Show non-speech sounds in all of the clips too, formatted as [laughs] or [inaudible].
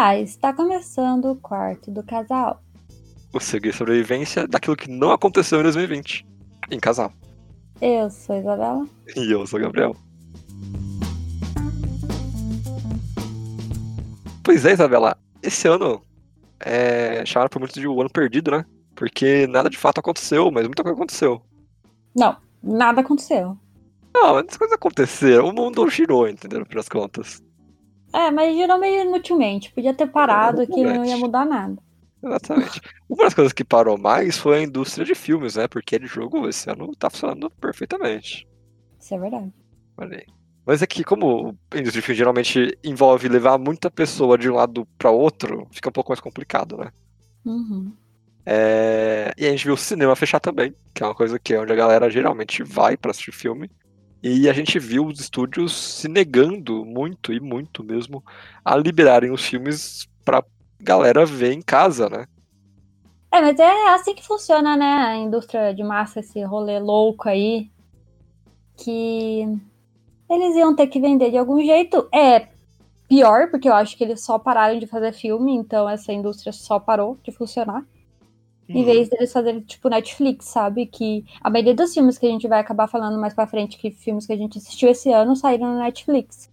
Guys, tá começando o quarto do casal. O segredo de sobrevivência daquilo que não aconteceu em 2020. Em casal. Eu sou a Isabela. E eu sou o Gabriel. Pois é, Isabela. Esse ano é chamado por muitos de o ano perdido, né? Porque nada de fato aconteceu, mas muita coisa aconteceu. Não, nada aconteceu. Não, as coisas aconteceram. O mundo girou, entendeu? Pelas contas. É, mas girou meio inutilmente. Podia ter parado que não ia mudar nada. Exatamente. Uma das coisas que parou mais foi a indústria de filmes, né? Porque de jogo esse ano tá funcionando perfeitamente. Isso é verdade. Olha aí. Mas é que, como a indústria de filme geralmente envolve levar muita pessoa de um lado pra outro, fica um pouco mais complicado, né? Uhum. É, E a gente viu o cinema fechar também, que é uma coisa que é onde a galera geralmente vai pra assistir filme. E a gente viu os estúdios se negando muito, e muito mesmo, a liberarem os filmes pra galera ver em casa, né? É, mas é assim que funciona, né? A indústria de massa, esse rolê louco aí. Que eles iam ter que vender de algum jeito. É pior, porque eu acho que eles só pararam de fazer filme, então essa indústria só parou de funcionar. Em vez deles fazerem tipo Netflix, sabe? Que a maioria dos filmes que a gente vai acabar falando mais pra frente, que filmes que a gente assistiu esse ano, saíram no Netflix.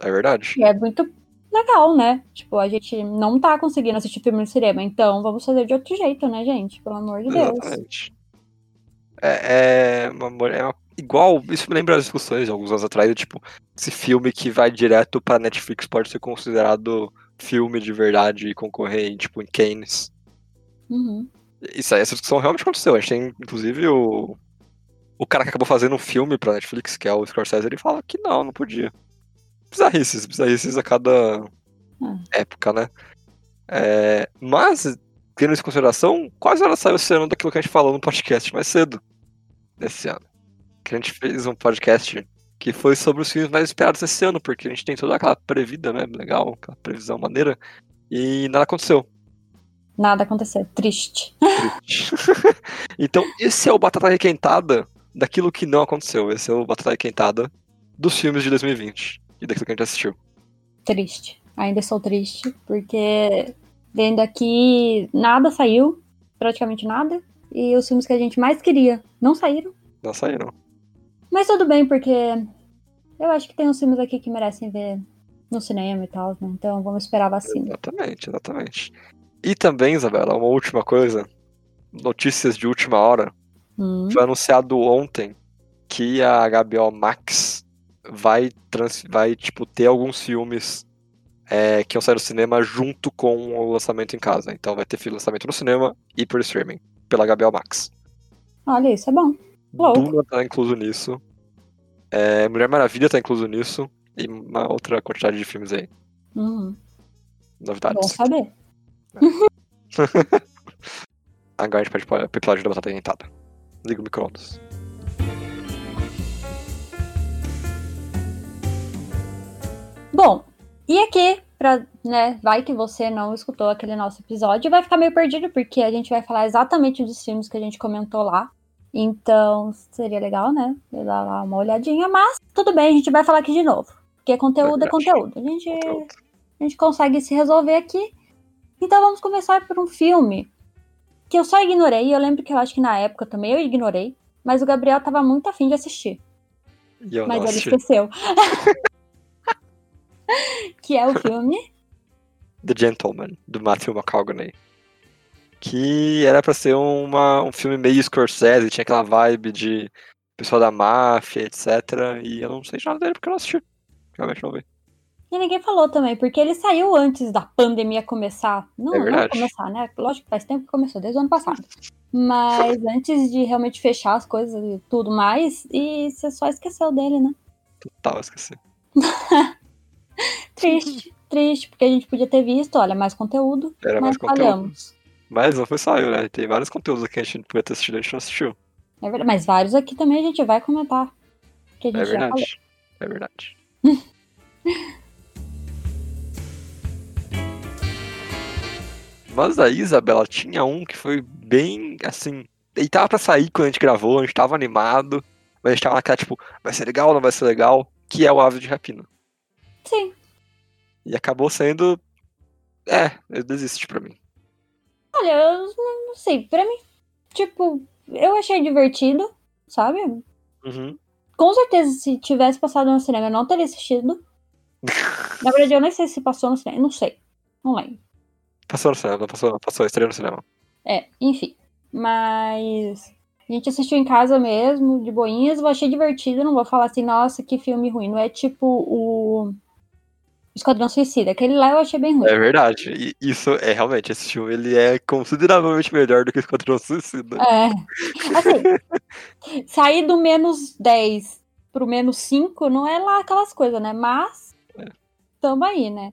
É verdade. E é muito legal, né? Tipo, a gente não tá conseguindo assistir filme no cinema, então vamos fazer de outro jeito, né, gente? Pelo amor de Deus. Exatamente. É, é, uma, é uma- igual, isso me lembra as discussões de alguns anos atrás, tipo, esse filme que vai direto pra Netflix pode ser considerado filme de verdade e concorrer, tipo, em Cannes. Uhum. Isso aí, essa discussão realmente aconteceu. A gente tem, inclusive, o, o cara que acabou fazendo um filme pra Netflix, que é o Scorsese, ele fala que não, não podia. Bizarrices, bizarrices a cada época, né? É, mas, tendo isso em consideração, quase ela saiu esse ano daquilo que a gente falou no podcast mais cedo, desse ano. Que a gente fez um podcast que foi sobre os filmes mais esperados desse ano, porque a gente tem toda aquela previda, né? Legal, aquela previsão maneira, e nada aconteceu. Nada aconteceu. Triste. Triste. [laughs] então, esse é o Batata Requentada daquilo que não aconteceu. Esse é o Batata Requentada dos filmes de 2020 e daquilo que a gente assistiu. Triste. Ainda estou triste, porque vendo aqui, nada saiu. Praticamente nada. E os filmes que a gente mais queria não saíram. Não saíram. Mas tudo bem, porque eu acho que tem uns filmes aqui que merecem ver no cinema e tal, né? Então vamos esperar a vacina. Exatamente, exatamente. E também, Isabela, uma última coisa. Notícias de última hora. Hum. Foi anunciado ontem que a HBO Max vai, trans, vai tipo, ter alguns filmes é, que vão sair do cinema junto com o lançamento em casa. Então vai ter lançamento no cinema e por streaming, pela HBO Max. Olha, isso é bom. Louco. Duna tá incluso nisso. É, Mulher Maravilha tá incluso nisso. E uma outra quantidade de filmes aí. Uhum. Bom Novidades. saber. [laughs] Agora a gente pode pro episódio da Batata Rentada. Liga o micro-ondas. Bom, e aqui, pra, né, vai que você não escutou aquele nosso episódio, vai ficar meio perdido, porque a gente vai falar exatamente dos filmes que a gente comentou lá. Então, seria legal, né? Eu dar lá uma olhadinha, mas tudo bem, a gente vai falar aqui de novo. Porque conteúdo é Verdade. conteúdo. A gente, Conteúdo. a gente consegue se resolver aqui. Então vamos começar por um filme que eu só ignorei. Eu lembro que eu acho que na época também eu ignorei. Mas o Gabriel tava muito afim de assistir. Mas ele assisti. esqueceu. [laughs] que é o filme The Gentleman, do Matthew McConaughey. Que era pra ser uma, um filme meio Scorsese, tinha aquela vibe de pessoal da máfia, etc. E eu não sei de nada dele porque eu não assisti. Realmente não vi. E ninguém falou também, porque ele saiu antes da pandemia começar. Não, É não verdade. começar, né? Lógico que faz tempo que começou, desde o ano passado. Mas [laughs] antes de realmente fechar as coisas e tudo mais, e você só esqueceu dele, né? Total, esqueci. [laughs] Triste, triste, porque a gente podia ter visto, olha, mais conteúdo, Era mas mais conteúdo. falhamos. Mas não foi só eu, né? Tem vários conteúdos aqui que a gente podia ter assistido e a gente não assistiu. É verdade, mas vários aqui também a gente vai comentar. Que a gente É já falou. verdade. É verdade. [laughs] Mas aí, Isabela, tinha um que foi bem assim. Ele tava pra sair quando a gente gravou, a gente tava animado, mas a gente tava naquela, tipo, vai ser legal ou não vai ser legal? Que é o Ave de Rapina. Sim. E acabou sendo É, eu desisti pra mim. Olha, eu não sei, pra mim, tipo, eu achei divertido, sabe? Uhum. Com certeza, se tivesse passado no cinema, eu não teria assistido. [laughs] Na verdade, eu nem sei se passou no cinema, não sei. Não lembro. Passou no cinema, passou, passou, estreou no cinema. É, enfim. Mas a gente assistiu em casa mesmo, de boinhas, eu achei divertido, não vou falar assim, nossa, que filme ruim. Não é tipo o Esquadrão Suicida, aquele lá eu achei bem ruim. É verdade. E isso é realmente, esse filme ele é consideravelmente melhor do que Esquadrão Suicida. É. Assim, [laughs] sair do menos 10 pro menos 5 não é lá aquelas coisas, né? Mas É. tamo aí, né?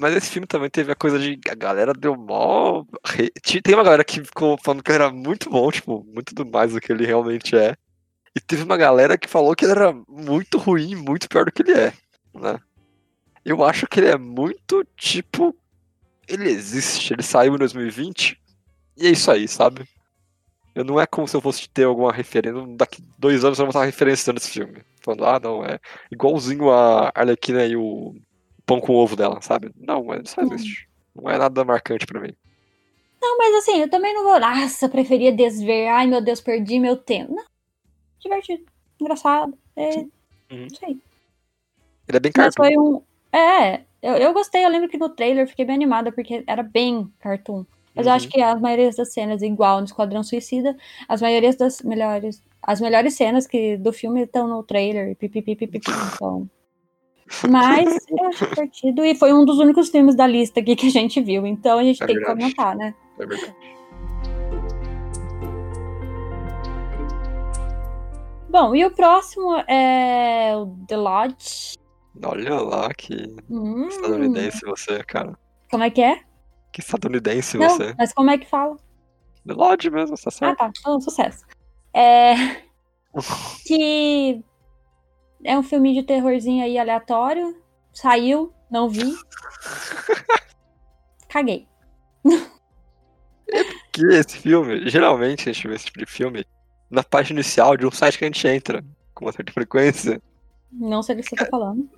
Mas esse filme também teve a coisa de. A galera deu mó. Tem uma galera que ficou falando que ele era muito bom, tipo, muito do mais do que ele realmente é. E teve uma galera que falou que ele era muito ruim, muito pior do que ele é, né? Eu acho que ele é muito, tipo. Ele existe, ele saiu em 2020, e é isso aí, sabe? Eu não é como se eu fosse ter alguma referência. Daqui dois anos eu vou estar referenciando esse filme. Falando, ah, não, é igualzinho a Arlequina e o pão com ovo dela, sabe? Não, mas só existe. Não é nada marcante pra mim. Não, mas assim, eu também não vou, nossa, preferia desver, ai meu Deus, perdi meu tempo. Não, divertido, engraçado, é, Uhum. não sei. Ele é bem Mas cartoon. foi um, é, eu, eu gostei, eu lembro que no trailer eu fiquei bem animada, porque era bem cartoon. Mas eu Uhum. acho que as maiorias das cenas, igual no Esquadrão Suicida, as maiorias das melhores, as melhores cenas que, do filme estão no trailer, pipipi, pipipi, [laughs] então... Mas eu achei divertido e foi um dos únicos filmes da lista aqui que a gente viu, então a gente É tem verdade. que comentar, né? É verdade. Bom, e o próximo é o The Lodge. Olha lá que Hum, estadunidense você, cara. Como é que é? Que estadunidense Não, você. mas como é que fala? The Lodge mesmo, tá Ah, tá. Então, sucesso. É... [laughs] que é um filme de terrorzinho aí aleatório. Saiu, não vi. [laughs] Caguei. Que esse filme, geralmente a gente vê esse tipo de filme na página inicial de um site que a gente entra com uma certa frequência. Não sei do que você tá falando.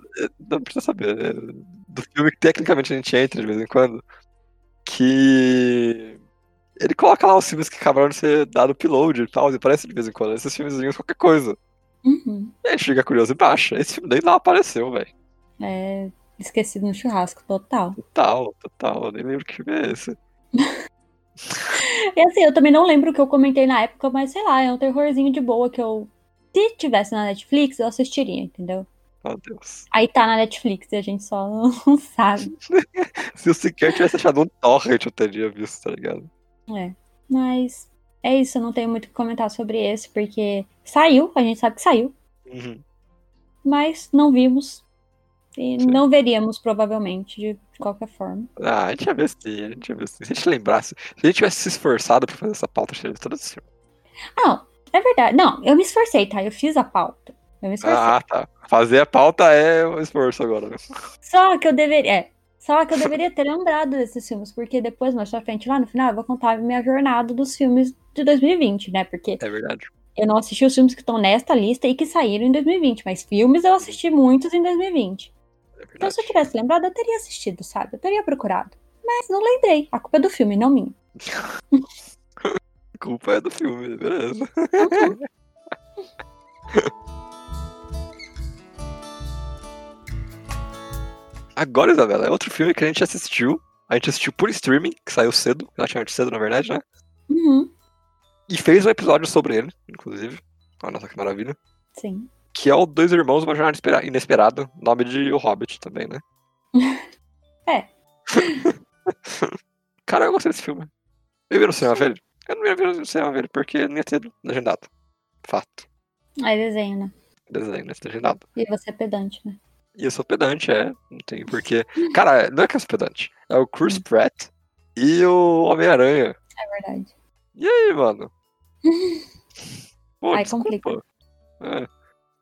Não precisa saber. é do filme que tecnicamente a gente entra de vez em quando. Que. Ele coloca lá os filmes que acabaram de ser dado upload e tal, e aparece de vez em quando. Esses filmezinhos, qualquer coisa. Uhum. E a gente fica curioso e baixa. [laughs] Esse filme nem lá apareceu, velho. É esquecido no churrasco, total. Total, total. Eu nem lembro que filme é esse. [laughs] E assim, eu também não lembro o que eu comentei na época, mas sei lá, é um terrorzinho de boa que eu. Se tivesse na Netflix, eu assistiria, entendeu? Meu Deus. Aí tá na Netflix e a gente só não [laughs] sabe. Se eu sequer tivesse achado um torrent, eu teria visto, tá ligado? É. Mas é isso, eu não tenho muito o que comentar sobre esse, porque saiu, a gente sabe que saiu, Uhum. mas não vimos. E Sim. não veríamos, provavelmente, de, de qualquer forma. Ah, a gente ia ver sim, a gente ia ver sim. Se a gente lembrasse, se a gente tivesse se esforçado pra fazer essa pauta, a gente ia ver todo esse filme. Não, é verdade. Não, eu me esforcei, tá? Eu fiz a pauta. Eu me esforcei. Ah, tá. Fazer a pauta é o esforço agora, né? Só que eu deveria. É, só que eu deveria ter lembrado desses filmes, porque depois, mais pra frente, lá no final, eu vou contar a minha jornada dos filmes de 2020, né? Porque É verdade. eu não assisti os filmes que estão nesta lista e que saíram em 2020, mas filmes eu assisti muitos em 2020. É Então, se eu tivesse lembrado, eu teria assistido, sabe? Eu teria procurado. Mas não lembrei. A culpa é do filme, não minha. [laughs] A culpa é do filme, beleza. [laughs] Agora, Isabela, é outro filme que a gente assistiu. A gente assistiu por streaming, que saiu cedo, relativamente cedo, na verdade, né? Uhum. E fez um episódio sobre ele, inclusive. Olha só que maravilha. Sim. Que é o Dois Irmãos, uma jornada Espera- inesperada. Nome de O Hobbit também, né? [laughs] É. [laughs] Cara, eu gostei desse filme. Eu vi no cinema, velho. Eu não ia ver no cinema, velho, porque não ia ter legendado. Fato. Aí desenho, né? Desenho, né? Legendado. E você é pedante, né? E eu sou pedante, é. Não tem porquê. Cara, não é que eu sou pedante. É o Chris Pratt e o Homem-Aranha. É verdade. E aí, mano? [laughs] Pô, Ai, desculpa. É.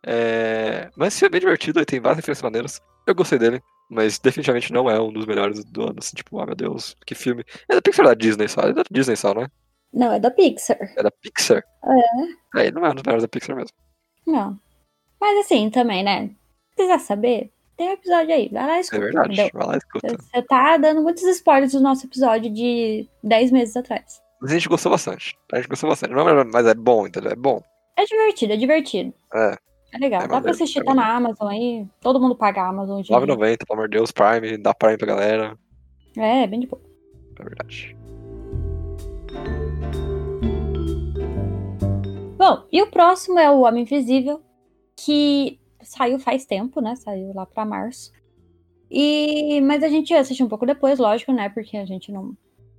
É, Mas filme é bem divertido, ele tem várias referências maneiras. Eu gostei dele, mas definitivamente não é um dos melhores do ano. Assim, tipo, ah, meu Deus, que filme. É da Pixar ou da Disney só? É da Disney só, né? Não, é da Pixar. É da Pixar? É. Aí não é um dos melhores da Pixar mesmo. Não. Mas assim, também, né? Quiser saber, tem um episódio aí. Vai lá e É escuta. verdade. entendeu? Vai lá e escuta. Você tá dando muitos spoilers do nosso episódio de 10 meses atrás. Mas a gente gostou bastante. A gente gostou bastante. Não, é- mas é bom, entendeu? É bom. É divertido, é divertido. É. É legal. É Dá pra assistir, é tá na Amazon aí. Todo mundo paga a Amazon hoje. em dia. 9,90, pelo amor de Deus, Prime, dá Prime pra galera. É, bem de boa. É verdade. Bom, e o próximo é o Homem Invisível, que saiu faz tempo, né? Saiu lá pra março. E mas a gente assistiu um pouco depois, lógico, né? Porque a gente não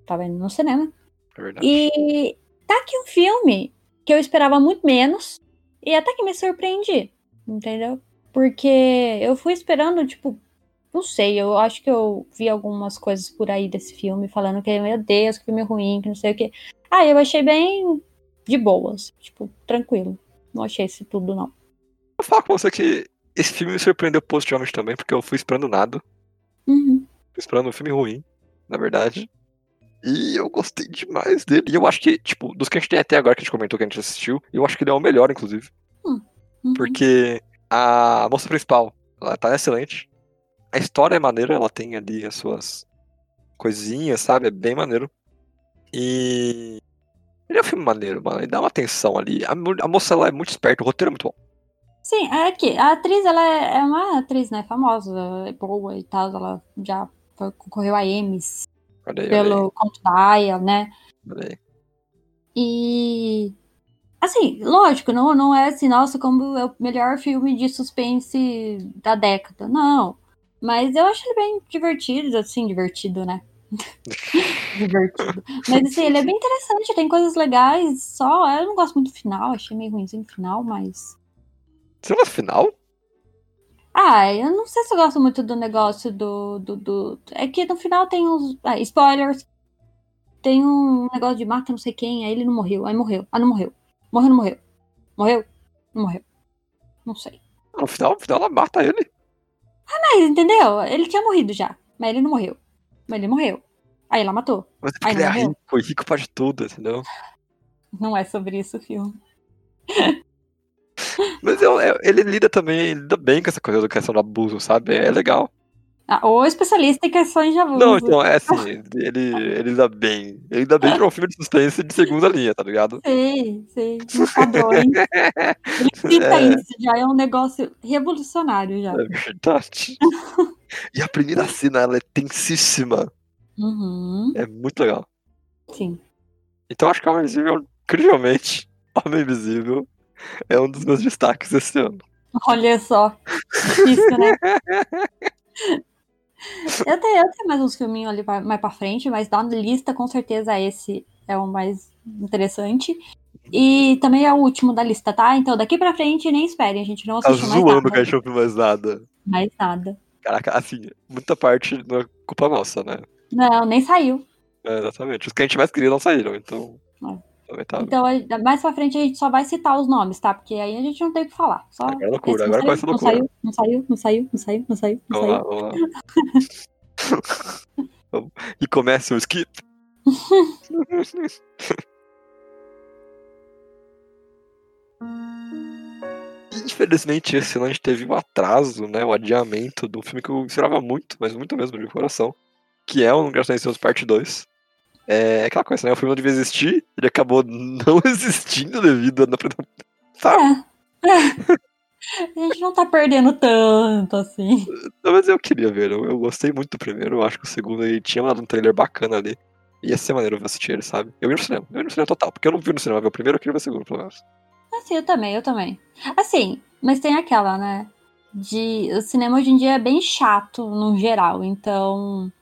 tava indo no cinema. É verdade. E tá aqui um filme que eu esperava muito menos e até que me surpreendi, entendeu? Porque eu fui esperando, tipo, não sei, eu acho que eu vi algumas coisas por aí desse filme falando que, meu Deus, que filme ruim, que não sei o quê. Ah, eu achei bem de boas, tipo, tranquilo. Não achei isso tudo, não. Vou falar com você que esse filme me surpreendeu positivamente também, porque eu fui esperando nada. Uhum. Fui esperando um filme ruim, na verdade. E eu gostei demais dele. E eu acho que, tipo, dos que a gente tem até agora que a gente comentou que a gente assistiu, eu acho que ele é o melhor, inclusive. Uhum. Porque a moça principal, ela tá excelente. A história é maneira, ela tem ali as suas coisinhas, sabe? É bem maneiro. E. Ele é um filme maneiro, mano. Ele dá uma atenção ali. A moça ela é muito esperta, o roteiro é muito bom. Sim, é que a atriz, ela é é uma atriz, né, famosa, é boa e tal, ela já foi- concorreu a Emmys pelo Conto da Aya, né? E. Assim, lógico, não, não é assim, nossa, como é o melhor filme de suspense da década. Não. Mas eu acho ele bem divertido, assim, divertido, né? [laughs] divertido. Mas assim, ele é bem interessante, tem coisas legais, só. Eu não gosto muito do final, achei meio ruimzinho o final, mas. Gosta do final? Ah, eu não sei se eu gosto muito do negócio do. do, do... É que no final tem uns. Ah, spoilers. Tem um negócio de mata não sei quem, aí ele não morreu. Aí morreu. Ah, não morreu. Morreu, não morreu. Morreu? Não morreu. Não sei. No final, no final ela mata ele. Mas, entendeu? Ele tinha morrido já. Mas ele não morreu. Mas ele morreu. Aí ela matou. Mas Ai, ele é morreu? rico, e rico pode tudo, entendeu? Não é sobre isso o filme. [laughs] Mas eu- eu- ele lida também, ele lida bem com essa coisa da questão do abuso, sabe? É legal. Ah, o especialista em questões de abuso. Não, então, é assim, ele, ele lida bem. Ele lida bem pra um filme de suspense de segunda linha, tá ligado? Sei, sei. Os padrões. Ele cita É. isso, já é um negócio revolucionário já. É verdade. E a primeira cena, ela é tensíssima. Uhum, É muito legal. sim. Então acho que [laughs] Homem Invisível, incrivelmente, Homem Invisível é um dos meus destaques esse ano. Olha só. Difícil, né? [laughs] eu, tenho, eu tenho mais uns filminhos ali pra- mais pra frente, mas da lista, com certeza, esse é o mais interessante. E também é o último da lista, tá? Então daqui pra frente nem esperem, a gente não Tá assistiu mais zoando nada. que a gente não viu mais nada. Mais nada. Caraca, assim, muita parte não é culpa nossa, né? Não, nem saiu. É, exatamente. Os que a gente mais queria não saíram, então. É. Lamentável. Então, mais pra frente a gente só vai citar os nomes, tá? Porque aí a gente não tem o que falar. Só Agora é loucura, agora saiu, começa a não loucura. saiu, não saiu, não saiu, não saiu, não saiu, não Vamos lá, saiu. vamos lá. Vamos. e começa o skip. [laughs] Infelizmente, esse ano a gente teve um atraso, né? O adiamento de um filme que eu esperava muito, mas muito mesmo, de coração. Que é o Graças a Deus Parte 2. É aquela coisa, né? O filme não devia existir, ele acabou não [laughs] existindo devido a. Sabe? A gente não tá perdendo tanto assim. Não, mas eu queria ver, eu, eu gostei muito do primeiro, eu acho que o segundo ele tinha um trailer bacana ali. Ia ser maneiro eu assistir ele, sabe? Eu ia no cinema, eu ia no cinema total, porque eu não vi no cinema ver o primeiro, eu queria ver o segundo, pelo menos. Assim, eu também, eu também. Assim, mas tem aquela, né? De. O cinema hoje em dia é bem chato no geral, então.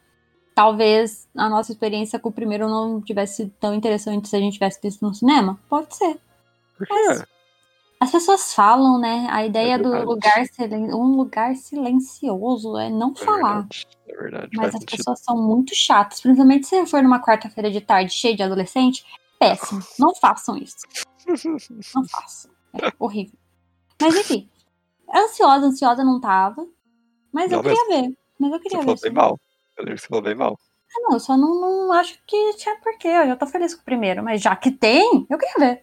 Talvez a nossa experiência com o primeiro não tivesse sido tão interessante se a gente tivesse visto no cinema. Pode ser. Mas- As pessoas falam, né? A ideia do verdade. lugar silen... um lugar silencioso é não é falar. verdade, é verdade, Mas as sentido. pessoas são muito chatas, principalmente se for numa quarta-feira de tarde cheia de adolescente. Péssimo. [laughs] Não façam isso. Não [laughs] façam. É horrível. Mas enfim. Ansiosa, ansiosa não tava. Mas eu Não queria ver. Mas eu Você queria ver. falou bem mal. Eu lembro que você falou bem mal. Ah, não, eu só não, não acho que tinha porquê. Eu já tô feliz com o primeiro. Mas já que tem, eu queria ver.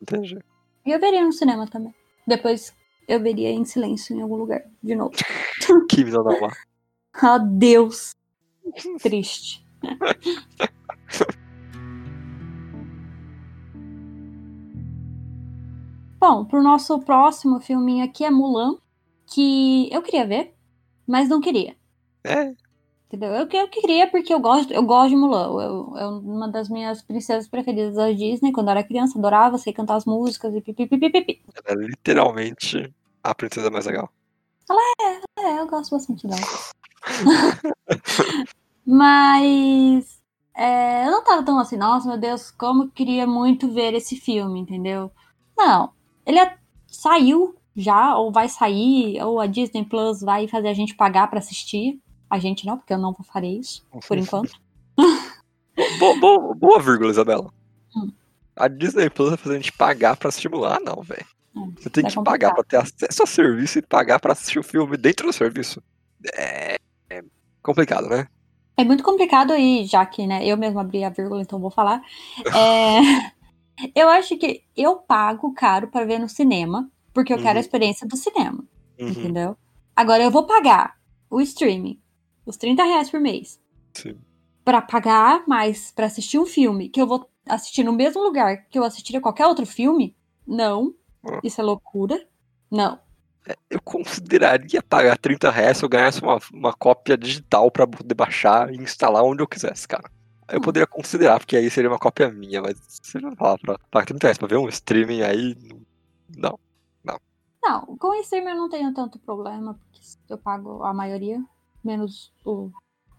Entendi. E eu veria no cinema também. Depois eu veria em silêncio em algum lugar, de novo. [laughs] Que vida normal. [laughs] Adeus. Triste. [laughs] Bom, pro nosso próximo filminho aqui é Mulan, que eu queria ver, mas não queria. É, Entendeu? Eu, eu queria porque eu gosto, eu gosto de Mulan. Eu, é uma das minhas princesas preferidas da Disney. Quando eu era criança, adorava, sei cantar as músicas e pipipipipi. ela é literalmente a princesa mais legal. É, eu gosto bastante dela. [laughs] Mas é, eu não tava tão assim, nossa, meu Deus, como eu queria muito ver esse filme, entendeu? Não, ele é- saiu já, ou vai sair, ou a Disney Plus vai fazer a gente pagar pra assistir. A gente não, porque eu não farei isso, por enquanto. [laughs] Boa, boa, boa vírgula, Isabela. Hum. A Disney Plus vai fazer a gente pagar pra estimular, não, velho. Hum, Você tem que pagar pra ter acesso ao serviço e pagar pra assistir o filme dentro do serviço. É, é complicado, né? É muito complicado aí, já que, né, eu mesmo abri a vírgula, então vou falar. É, [laughs] eu acho que eu pago caro para ver no cinema, porque eu quero Uhum. a experiência do cinema, Uhum, entendeu? Agora eu vou pagar o streaming, os 30 reais por mês, sim. para pagar mais para assistir um filme que eu vou assistir no mesmo lugar que eu assistiria qualquer outro filme? Não. Ah. Isso é loucura. Não. Eu consideraria pagar 30 reais se eu ganhasse uma, uma cópia digital pra poder baixar e instalar onde eu quisesse, cara. Eu Hum. poderia considerar, porque aí seria uma cópia minha, mas você vai falar pra pagar 30 reais pra ver um streaming aí. Não. Não, com o streaming eu não tenho tanto problema, porque eu pago a maioria, menos o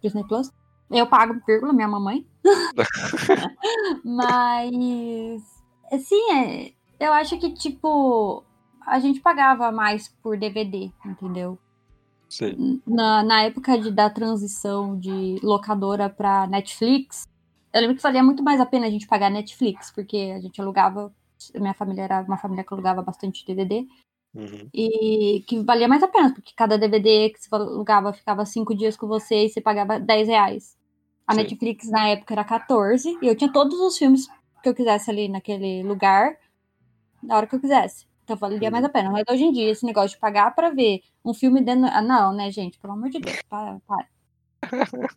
Disney Plus. Eu pago, vírgula, minha mamãe. [laughs] Mas, assim, é, eu acho que, tipo, a gente pagava mais por DVD, entendeu? Sim. Na, na época de, da transição de locadora pra Netflix, eu lembro que valia muito mais a pena a gente pagar Netflix, porque a gente alugava, minha família era uma família que alugava bastante DVD, Uhum. e que valia mais a pena, porque cada DVD que você alugava ficava cinco dias com você e você pagava 10 reais. A Sim. Netflix na época era 14, e eu tinha todos os filmes que eu quisesse ali naquele lugar, na hora que eu quisesse. Então valia Uhum. mais a pena. Mas hoje em dia, esse negócio de pagar pra ver um filme dentro. Ah, não, né, gente? Pelo amor de Deus, para, para. [laughs]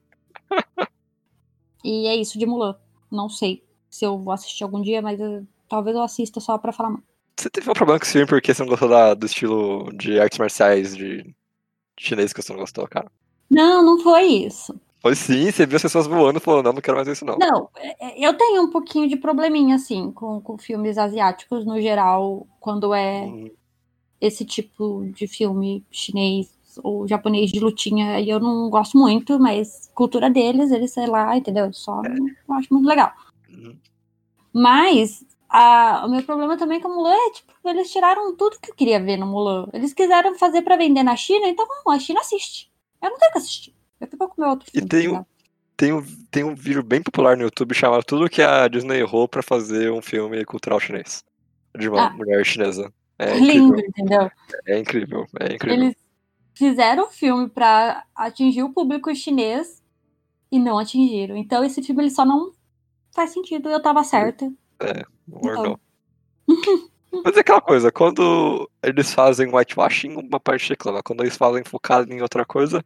e é isso de Mulan. Não sei se eu vou assistir algum dia, mas eu- talvez eu assista só pra falar mal. Você teve um problema com esse filme porque você não gostou da- do estilo de artes marciais de chinês que você não gostou, cara. Não, não foi isso. Foi sim, você viu as pessoas voando e falou, não, não quero mais isso não. Não, é- é- eu tenho um pouquinho de probleminha, assim, com, com filmes asiáticos no geral, quando é Uhum. esse tipo de filme chinês ou japonês de lutinha, aí eu não gosto muito, mas cultura deles, eles, sei lá, entendeu? Só não, não acho muito legal. Uhum. Mas a- o meu problema também com a Mulan é, tipo, eles tiraram tudo que eu queria ver no Mulan. Eles quiseram fazer pra vender na China, então não, a China assiste. Eu não tenho que assistir. Eu fico com meu outro E filme. tem tá um-? Tem um, tem um vídeo bem popular no YouTube chamado Tudo que a Disney errou pra fazer um filme cultural chinês. De uma Ah. mulher chinesa. É [laughs] Lindo, incrível. entendeu? É incrível. É incrível. Eles fizeram o filme pra atingir o público chinês e não atingiram. Então esse filme ele só não faz sentido. Eu tava certa. Então. ornou. Mas é aquela coisa, quando eles fazem whitewashing, uma parte reclama. Quando eles fazem focado em outra coisa,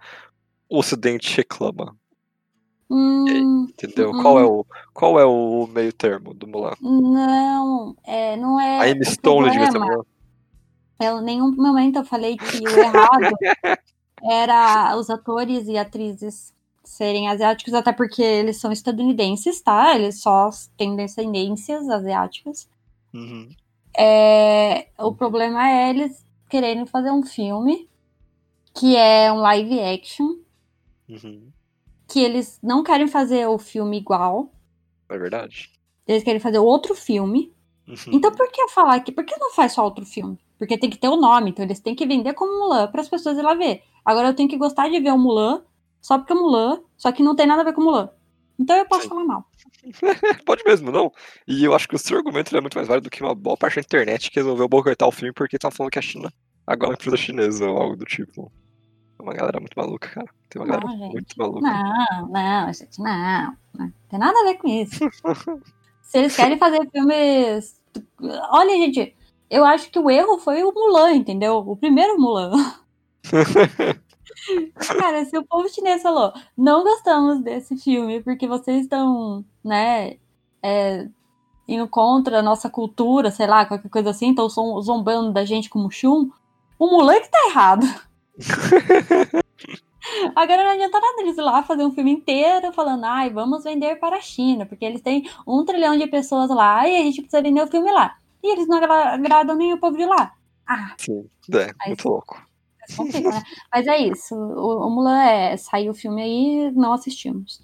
o ocidente reclama. Hum, Entendeu? Uhum. Qual, é o, qual é o meio termo do Mulan? não, é, não é. a Amy Stone devia ser. Mulan. Eu, em nenhum momento eu falei que o errado [laughs] era os atores e atrizes serem asiáticos, até porque eles são estadunidenses, tá? Eles só têm descendências asiáticas. Uhum. É, o problema é eles quererem fazer um filme que é um live action, Uhum. que eles não querem fazer o filme igual, É verdade. eles querem fazer outro filme. Uhum. Então por que falar que por que não faz só outro filme? Porque tem que ter o nome, então eles têm que vender como Mulan para as pessoas ir lá ver. Agora eu tenho que gostar de ver o Mulan só porque é Mulan, só que não tem nada a ver com Mulan. Então eu posso Sim. falar mal. [laughs] Pode mesmo, não. E eu acho que o seu argumento é muito mais válido do que uma boa parte da internet que resolveu boicotar o filme porque estão falando que a China agora é uma empresa chinesa ou algo do tipo. É uma galera muito maluca, cara. Tem uma Não, galera gente. muito maluca. Não, não, gente, não. Não tem nada a ver com isso. [laughs] Se eles querem fazer filmes. Olha, gente, eu acho que o erro foi o Mulan, entendeu? O primeiro Mulan. [laughs] Cara, se o povo chinês falou, não gostamos desse filme porque vocês estão, né, é, indo contra a nossa cultura, sei lá, qualquer coisa assim, estão zombando da gente como chum, o Mulan que tá errado. [laughs] Agora não adianta nada eles ir lá fazer um filme inteiro falando, ai, vamos vender para a China, porque eles têm um trilhão de pessoas lá e a gente precisa vender o filme lá. E eles não agradam nem o povo de lá. Ah. Sim, é, muito louco. Né? [laughs] Mas é isso. O, o Mulan é, saiu o filme aí, não assistimos.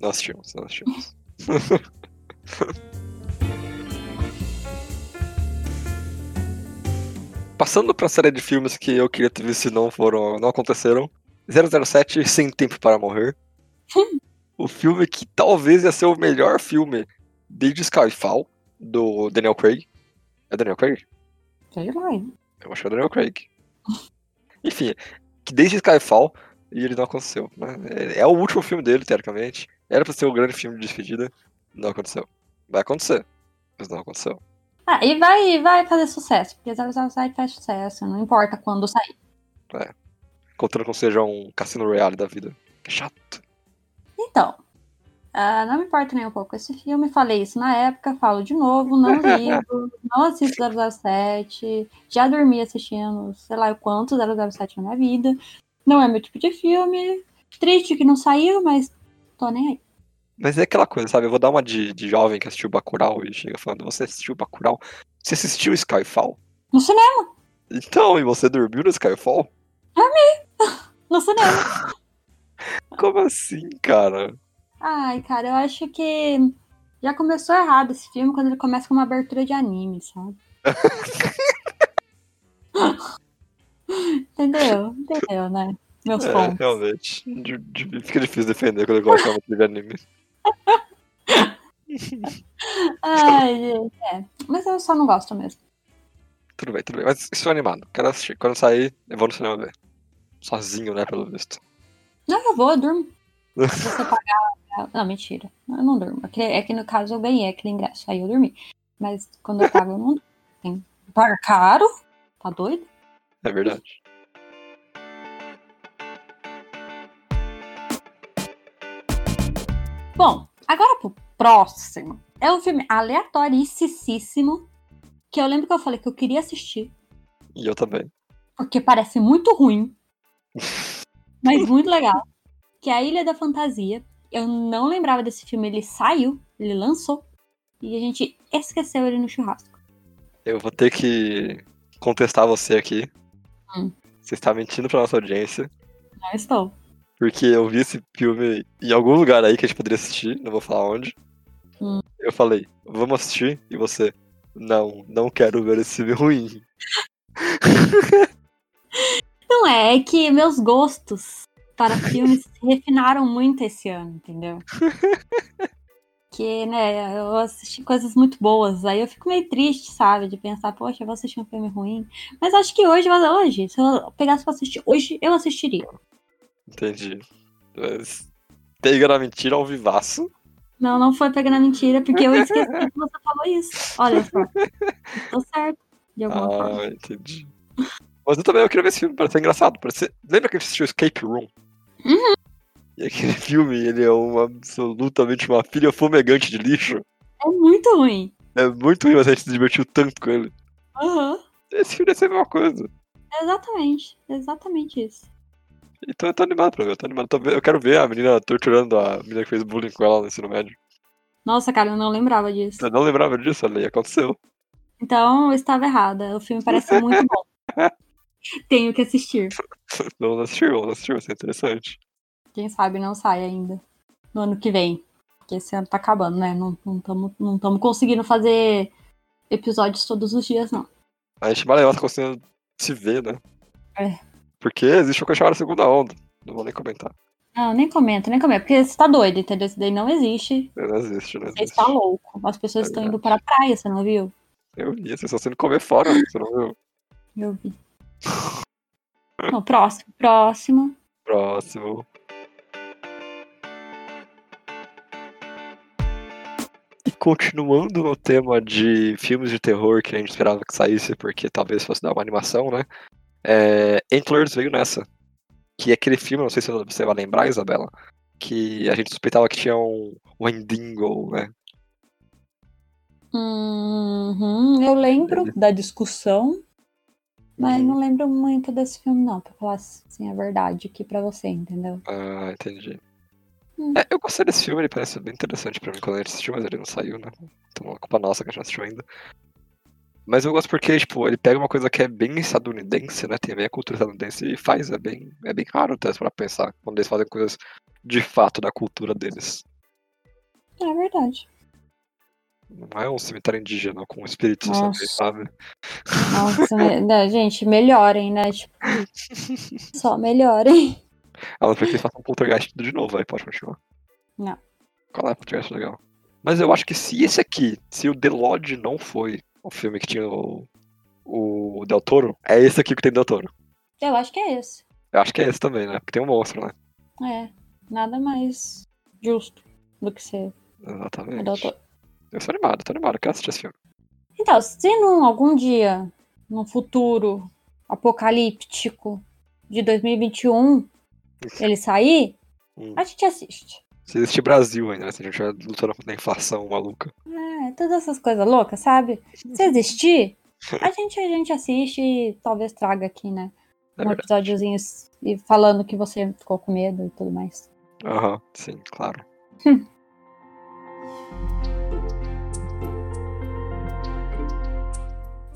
Não assistimos, não assistimos. [laughs] Passando pra série de filmes que eu queria ter visto se não foram, não aconteceram. 007 Sem Tempo para Morrer. [laughs] o filme que talvez ia ser o melhor filme desde Skyfall, do Daniel Craig. É Daniel Craig? Sei lá, hein? Eu acho que é Daniel Craig. Enfim, que desde Skyfall e ele não aconteceu. Né? É, é o último filme dele, teoricamente. Era pra ser o grande filme de despedida. Não aconteceu. Vai acontecer, mas não aconteceu. Ah, e vai, vai fazer sucesso, porque 007 faz sucesso, não importa quando sair. É. Contando com seja um Cassino Royale da vida. Que chato. Então, uh, não me importa nem um pouco esse filme, falei isso na época, falo de novo, não [laughs] ligo, não assisto 007, já dormi assistindo, sei lá o quanto 007 na minha vida. Não é meu tipo de filme. Triste que não saiu, mas tô nem aí. Mas é aquela coisa, sabe? Eu vou dar uma de, de jovem que assistiu Bacurau e chega falando, você assistiu Bacurau? Você assistiu Skyfall? No cinema. Então, e você dormiu no Skyfall? Dormi. [laughs] No cinema. [laughs] Como assim, cara? Ai, cara, eu acho que já começou errado esse filme quando ele começa com uma abertura de anime, sabe? [laughs] Entendeu? Entendeu, né? Meus é, pontos. Realmente. Fica difícil defender quando eu gosto de anime. [laughs] Ai, gente, é. Mas eu só não gosto mesmo. Tudo bem, tudo bem. Mas estou animado. Quero assistir. Quando sair, eu vou no cinema ver. Sozinho, né, pelo visto. Não, eu vou, eu durmo. [laughs] Se você pagar. Não, mentira. Eu não durmo. É que no caso eu ganhei aquele ingresso. Aí eu dormi. Mas quando eu pago, eu não durmo. Caro? Tá doido? É verdade. Bom, agora pro próximo. É um filme aleatoricíssimo. Que eu lembro que eu falei que eu queria assistir. E eu também. Porque parece muito ruim. [laughs] mas muito legal. Que é A Ilha da Fantasia. Eu não lembrava desse filme. Ele saiu, ele lançou. E a gente esqueceu ele no churrasco. Eu vou ter que contestar você aqui. Hum. Você está mentindo pra nossa audiência. Não estou. Porque eu vi esse filme em algum lugar aí que a gente poderia assistir, não vou falar onde. Hum. Eu falei, vamos assistir? E você, não, não quero ver esse filme ruim. Não é, é que meus gostos para filmes refinaram muito esse ano, entendeu? [laughs] que, né, eu assisti coisas muito boas, aí eu fico meio triste, sabe, de pensar, poxa, eu vou assistir um filme ruim. Mas acho que hoje, hoje, se eu pegasse pra assistir hoje, eu assistiria. Entendi. Mas, pega na mentira ao vivaço. Não, não foi pegar na mentira, porque eu esqueci que você falou isso. Olha só. [laughs] Tô certo. De alguma ah, forma. entendi. Mas eu também eu queria ver esse filme, parece engraçado. Parece... Lembra que a gente assistiu Escape Room? Uhum. E aquele [laughs] filme, ele é um, absolutamente uma filha fumegante de lixo. É muito ruim. É muito ruim, mas a gente se divertiu tanto com ele. Uhum. Esse filme deve ser a mesma coisa. Exatamente, exatamente isso. Então eu tô animado pra ver, eu tô animado. Eu quero ver a menina torturando a menina que fez bullying com ela no ensino médio. Nossa, cara, eu não lembrava disso. Eu não lembrava disso, ali aconteceu. Então eu estava errada. O filme parece muito [laughs] bom. Tenho que assistir. [laughs] Vamos assistir, vamos assistir, vai ser interessante. Quem sabe não sai ainda. No ano que vem. Porque esse ano tá acabando, né? Não estamos não não conseguindo fazer episódios todos os dias, não. A gente levar, tá conseguindo se ver, né? É. Porque existe o que chamada segunda onda. Não vou nem comentar. Não, nem comenta, nem comenta. Porque você tá doido, entendeu? Isso daí não existe. Não existe, não existe. Você está louco. As pessoas é estão indo para a praia, você não viu? Eu vi, vocês estão sendo comer fora, você não viu? Eu vi. Não, próximo, próximo. Próximo. continuando no tema de filmes de terror que a gente esperava que saísse, porque talvez fosse dar uma animação, né? É, Antlers veio nessa. Que é aquele filme, não sei se você vai lembrar, Isabela, que a gente suspeitava que tinha um Wendigo, né? Uhum, eu lembro da discussão, mas uhum. não lembro muito desse filme, não, pra falar assim a verdade aqui pra você, entendeu? Ah, entendi. Hum. É, eu gostei desse filme, ele parece bem interessante pra mim quando a gente assistiu, mas ele não saiu, né? Então é culpa nossa que a gente não assistiu ainda. Mas eu gosto porque, tipo, ele pega uma coisa que é bem estadunidense, né? Tem bem a cultura estadunidense e faz. É bem, é bem raro até pra pensar. Quando eles fazem coisas de fato da cultura deles. É verdade. Não é um cemitério indígena com espíritos, Nossa. sabe? Nossa, me... gente, melhorem, né? Tipo, [laughs] só melhorem. Ela foi que façam um poltergeist de novo, aí pode continuar. Não. Qual é o poltergeist legal? Mas eu acho que se esse aqui, se o The Lodge não foi o filme que tinha o, o Del Toro, é esse aqui que tem o Del Toro. Eu acho que é esse. Eu acho que é esse também, né? Porque tem um monstro, né? É, nada mais justo do que ser Exatamente. o Del Toro. Eu sou animado, tô animado, quero assistir esse filme. Então, se num, algum dia, num futuro apocalíptico de 2021, ele sair, hum. a gente assiste. Se existe Brasil ainda, né? Se a gente estiver lutando contra a inflação maluca. É, todas essas coisas loucas, sabe? Se existir, a [laughs] gente, a gente assiste e talvez traga aqui, né? É um episódiozinho e falando que você ficou com medo e tudo mais. Aham, uhum, sim, claro. [laughs]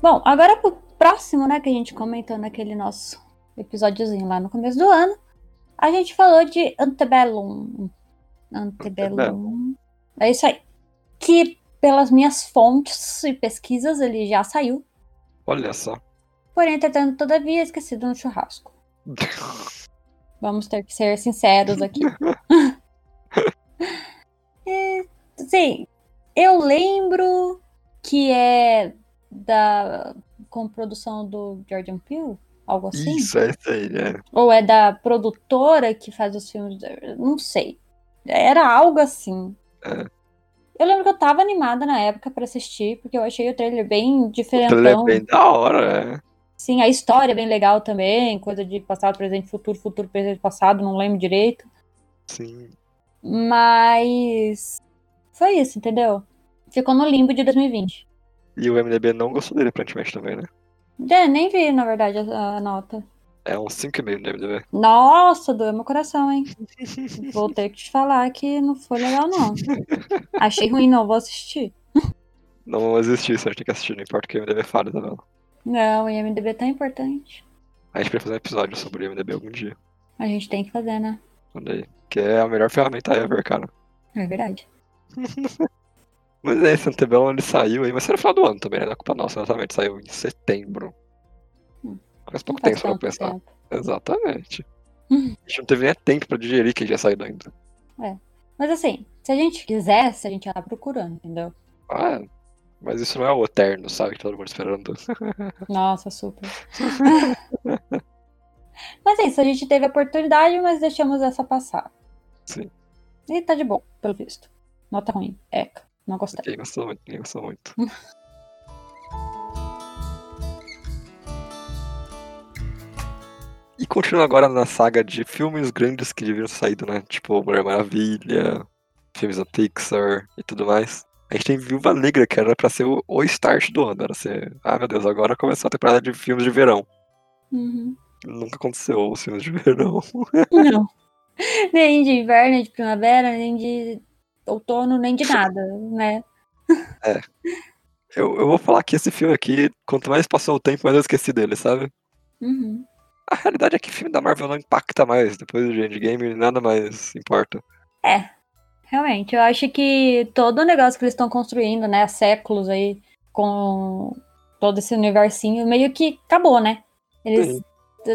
Bom, agora pro próximo, né, que a gente comentou naquele nosso episódiozinho lá no começo do ano, a gente falou de Antebellum. Antebellum. É isso aí. Que, pelas minhas fontes e pesquisas, ele já saiu. Olha só. Porém, entretanto, todavia, esquecido no churrasco. [laughs] Vamos ter que ser sinceros aqui. [laughs] [laughs] é, sim, eu lembro que é da com produção do Jordan Peele, algo assim. Isso, é isso aí, é. Ou é da produtora que faz os filmes, não sei. Era algo assim. É. Eu lembro que eu tava animada na época para assistir, porque eu achei o trailer bem diferentão. O trailer é bem da hora, é. Sim, a história é bem legal também, coisa de passado, presente, futuro, futuro, presente, passado, não lembro direito. Sim. Mas foi isso, entendeu? Ficou no limbo de 2020. E o MDB não gostou dele, aparentemente, também, né? É, nem vi, na verdade, a, a nota. É um 5,5 no MDB. Nossa, doeu meu coração, hein? [laughs] vou ter que te falar que não foi legal, não. [laughs] Achei ruim, não vou assistir. Não vou assistir, você tem que assistir, não importa o que o MDB fale, tá vendo? Não, o IMDB é tão importante. A gente vai fazer um episódio sobre o IMDB algum dia. A gente tem que fazer, né? Olha aí. Que é a melhor ferramenta ever, cara. É verdade. [laughs] Mas é, esse Antebellum ele saiu aí, mas no final do ano também, né? Da culpa nossa, exatamente. Saiu em setembro. Hum. Faz pouco tempo pra pensar. Tempo. Exatamente. Hum. A gente não teve nem tempo pra digerir que já saído ainda. É. Mas assim, se a gente quisesse, a gente ia lá procurando, entendeu? Ah, mas isso não é o eterno, sabe? Que todo mundo esperando. [laughs] Nossa, super. [laughs] mas é isso, a gente teve a oportunidade, mas deixamos essa passar. Sim. E tá de bom, pelo visto. Nota ruim. Eca. Não gostei. Ninguém gostou muito, ninguém gostou muito. e continuando agora na saga de filmes grandes que deviam saído, né? Tipo Mulher Maravilha, filmes da Pixar e tudo mais. A gente tem Viúva Negra, que era pra ser o, o start do ano. Era ser, ah meu Deus, agora começou a temporada de filmes de verão. Uhum. Nunca aconteceu os filmes de verão. [laughs] Não. Nem de inverno, nem de primavera, nem de outono, nem de nada, né? [laughs] É. Eu, eu vou falar que esse filme aqui, quanto mais passou o tempo, mais eu esqueci dele, sabe? Uhum. A realidade é que filme da Marvel não impacta mais. Depois do Endgame, nada mais importa. É. Realmente, eu acho que todo o negócio que eles estão construindo, né, há séculos aí, com todo esse universinho, meio que acabou, né? Eles. Sim.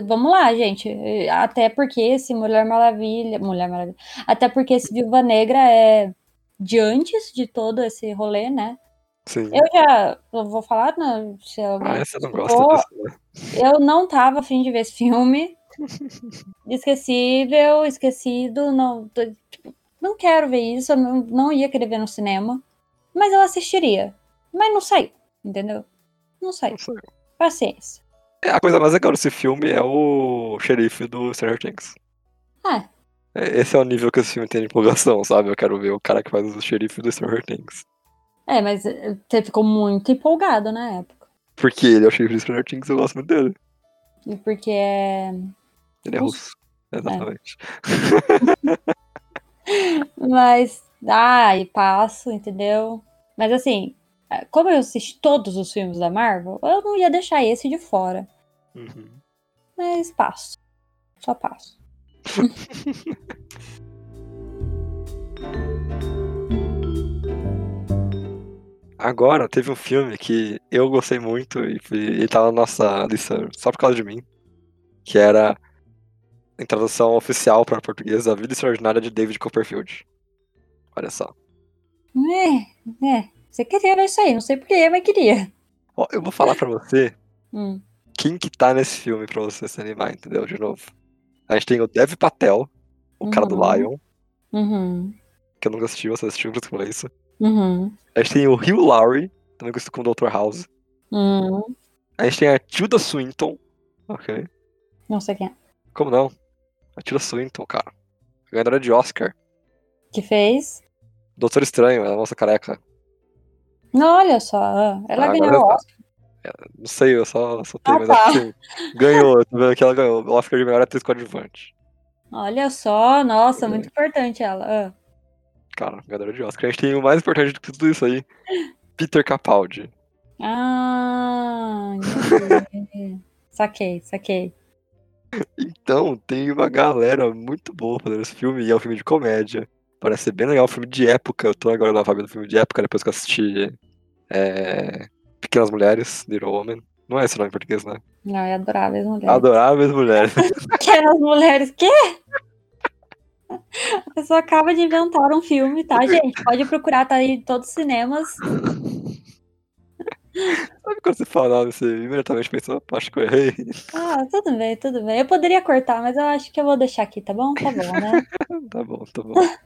Vamos lá, gente. Até porque esse Mulher Maravilha. Mulher Maravilha. Até porque esse Viúva Negra é de antes de todo esse rolê, né? Sim. Eu já eu vou falar, não, se alguém ah, você não gosta disso, né? Eu não tava afim de ver esse filme. [laughs] Esquecível, esquecido, não, tipo, não quero ver isso, eu não, não ia querer ver no cinema. Mas eu assistiria. Mas não saiu, entendeu? Não saiu. Não sei. Paciência. É, a coisa mais legal desse filme é o xerife do Stranger Things. Ah, É, Esse é o nível que esse filme tem de empolgação, sabe? Eu quero ver o cara que faz o xerife do Stranger Things. é, mas eh, você ficou muito empolgado na época. Porque ele é o xerife do Stranger Things, eu gosto muito dele. E porque é. Ele é Russo. Exatamente. [laughs] Mas. Ai, passo, entendeu? Mas assim, eh, como eu assisti todos os filmes da Marvel, eu não ia deixar esse de fora. Uhum. Mas passo. Só passo. [laughs] Agora, teve um filme que eu gostei muito e ele tá na nossa lista só por causa de mim. Que era a introdução oficial para português A Vida Extraordinária de David Copperfield. Olha só. É, é. Você queria ver isso aí, não sei porquê, mas queria. Ó, eu vou falar pra você Hum. quem que tá nesse filme pra você se animar, entendeu? De novo. A gente tem o Dev Patel, o cara do Uhum. Lion, Uhum. que eu nunca assisti, você assistiu, eu falei isso. Uhum. A gente tem o Hugh Laurie, também conhecido como Dr. House. Uhum. A gente tem a Tilda Swinton, ok? Não sei quem é. Como não? A Tilda Swinton, cara. Ganhadora de Oscar. Que fez? Doutor Estranho, a moça careca. Não, olha só. Ela Ah, ganhou o tá. Oscar. Não sei, eu só soltei, Ah, mas tá. acho que sim. Ganhou, tô vendo que ela ganhou. O Oscar de melhor atriz coadjuvante. Olha só, nossa, É. muito importante ela. ah. Cara, ganhadora de Oscar. A gente tem o mais importante de tudo isso aí. Peter Capaldi. Ah, [laughs] saquei, saquei. Então, tem uma galera muito boa fazendo esse filme, e é um filme de comédia. Parece ser bem legal, um filme de época. Eu tô agora na vibe do filme de época, depois que eu assisti é, Pequenas Mulheres, Little Woman. Não é esse nome em português, né? Não, é adoráveis mulheres. Adoráveis Mulheres. [laughs] Pequenas mulheres, quê? A pessoa acaba de inventar um filme, tá, gente? Pode procurar, tá aí em todos os cinemas. Sabe quando você fala nome, você imediatamente pensa, "Opa, acho que eu errei. Ah, tudo bem, tudo bem. Eu poderia cortar, mas eu acho que eu vou deixar aqui, tá bom? Tá bom, né? [laughs] tá bom, tá bom. [laughs]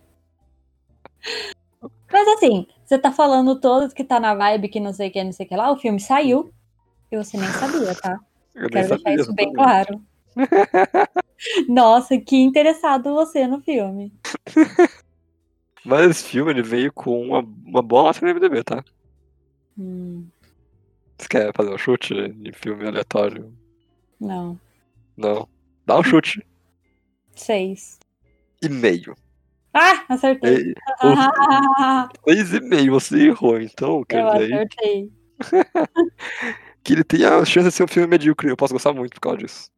Mas assim, você tá falando todos que tá na vibe que não sei o que, não sei o que lá, o filme saiu e você nem sabia, tá? Eu Quero deixar isso bem claro. [laughs] Nossa, que interessado você no filme. Mas esse filme ele veio com uma, uma boa nota no MDB, tá? Hum, Você quer fazer um chute de filme aleatório? não. Não. Dá um chute. Seis. E meio. Ah, acertei. Seis e meio você errou, então quer eu dizer acertei. [laughs] que ele tem a chance de ser um filme medíocre. Eu posso gostar muito por causa disso.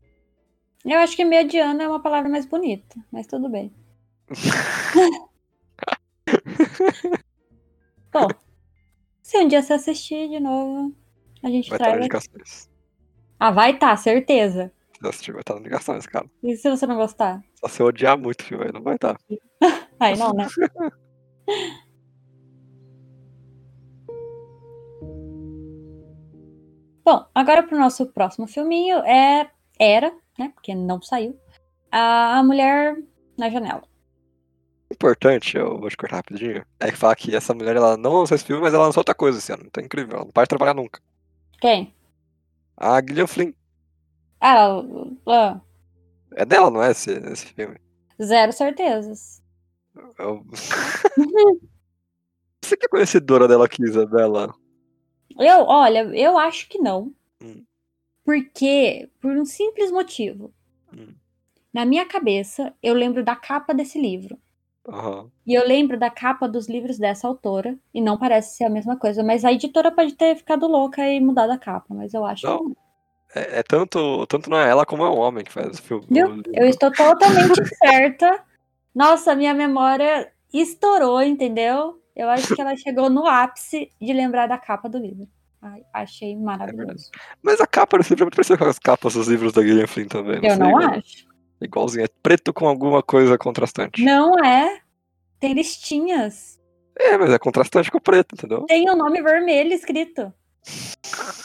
Eu acho que mediano é uma palavra mais bonita, mas tudo bem. [laughs] Bom, se um dia você assistir de novo, a gente Vai indicações. Ah, vai tá, certeza. Se assistir, vai estar indicações, cara. E se você não gostar? Só se eu odiar muito o filme, aí não vai estar. [laughs] Aí não, né? [laughs] Bom, agora pro nosso próximo filminho é Era, né? Porque não saiu. A Mulher na Janela. importante, eu vou te cortar rapidinho, é que falar que essa mulher ela não lançou esse filme, mas ela lançou outra coisa esse ano. Então é incrível, ela não para de trabalhar nunca. Quem? A Gillian Flynn. Ah, ela- ah, É dela, não é esse, esse filme? zero certezas. Eu- [laughs] Você que é conhecedora dela aqui, Isabela? Eu, olha, eu acho que não. Hum. Porque, por um simples motivo. Hum. Na minha cabeça, eu lembro da capa desse livro. Aham. E eu lembro da capa dos livros dessa autora. E não parece ser a mesma coisa. Mas a editora pode ter ficado louca e mudado a capa. Mas eu acho Não. que não. É, é tanto, tanto não é ela como é o homem que faz o filme. Eu estou totalmente [laughs] certa. Nossa, minha memória estourou, entendeu? Eu acho que ela chegou no ápice de lembrar da capa do livro. Ai, achei maravilhoso. Mas a capa desse livro é muito parecida com as capas dos livros da Gillian Flynn também. eu não né? acho. Igualzinho, é preto com alguma coisa contrastante. Não é. Tem listinhas. É, mas é contrastante com o preto, entendeu? Tem o nome vermelho escrito.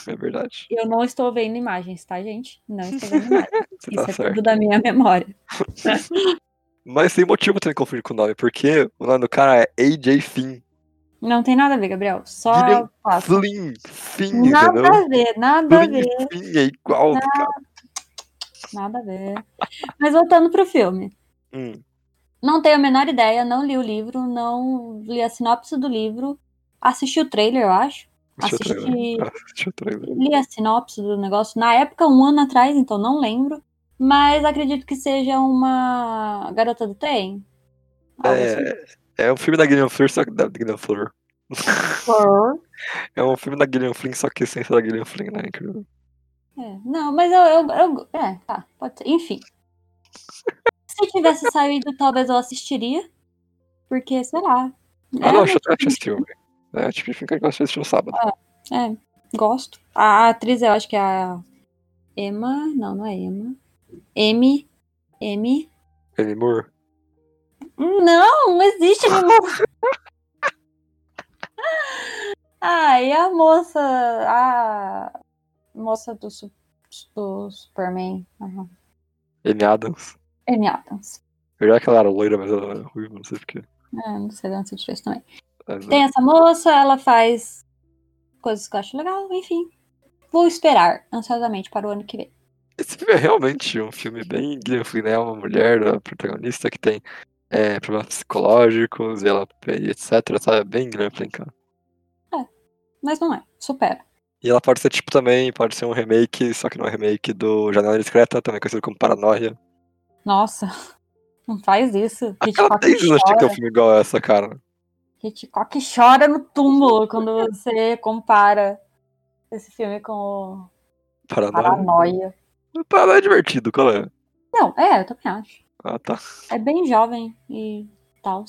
É verdade. Eu não estou vendo imagens, tá, gente? Não estou vendo imagens. Você [laughs] Isso tá é certo. tudo da minha memória. [laughs] Mas tem motivo também confundir com o nome, porque o nome do cara é AJ Finn. Não tem nada a ver, Gabriel. Só passa. Flynn, Flynn, Nada entendeu? a ver, nada a Flynn, ver, Flynn é igual, cara. nada a ver. Mas voltando pro filme. Hum, Não tenho a menor ideia, não li o livro, não li a sinopse do livro. Assisti o trailer, eu acho. Assisti- Deixa eu trailer. Li a sinopse do negócio na época, um ano atrás, então não lembro. Mas acredito que seja uma garota do trem. Algo assim. É, é um filme da Gillian Flynn, só que da Gillian [laughs] É um filme da Gillian Flynn, só que sem ser da Gillian Flynn, né? É, não, mas eu, eu, eu- É, tá, pode ser. Enfim. Se tivesse [laughs] saído, talvez eu assistiria. Porque, sei lá. Ah, é não, tipo assistir esse filme. É, tipo, fica que eu assistir no sábado. É, gosto. A atriz, eu acho que é a Emma. Não, não é Emma. M. M. Amy Moore. Não, não existe Emma. ah, e a moça. A moça do, do Superman. Uhum. Amy Adams. Amy Adams. Eu já que ela era loira, mas ela era ruiva, não sei porquê. É, não sei de onde você tirou isso também. Mas, Tem essa moça, ela faz coisas que eu acho legal, enfim. Vou esperar ansiosamente para o ano que vem. Esse filme é realmente um filme bem Flynn, né? Uma mulher, a protagonista, que tem é, problemas psicológicos e ela etc, sabe? É bem Flynn, cara. Mas não é, supera. E ela pode ser tipo também, pode ser um remake, só que não é remake do Janela Discreta, também conhecido como Paranoia. Nossa, [laughs] não faz isso. Ela Hitchcock tem anos que ter um filme igual essa, cara. Hitchcock chora no túmulo quando você compara esse filme com o Paranoia. Paranoia. Paranoia é divertido, qual é? Não, é, eu também acho. Ah, tá. É bem jovem e tal.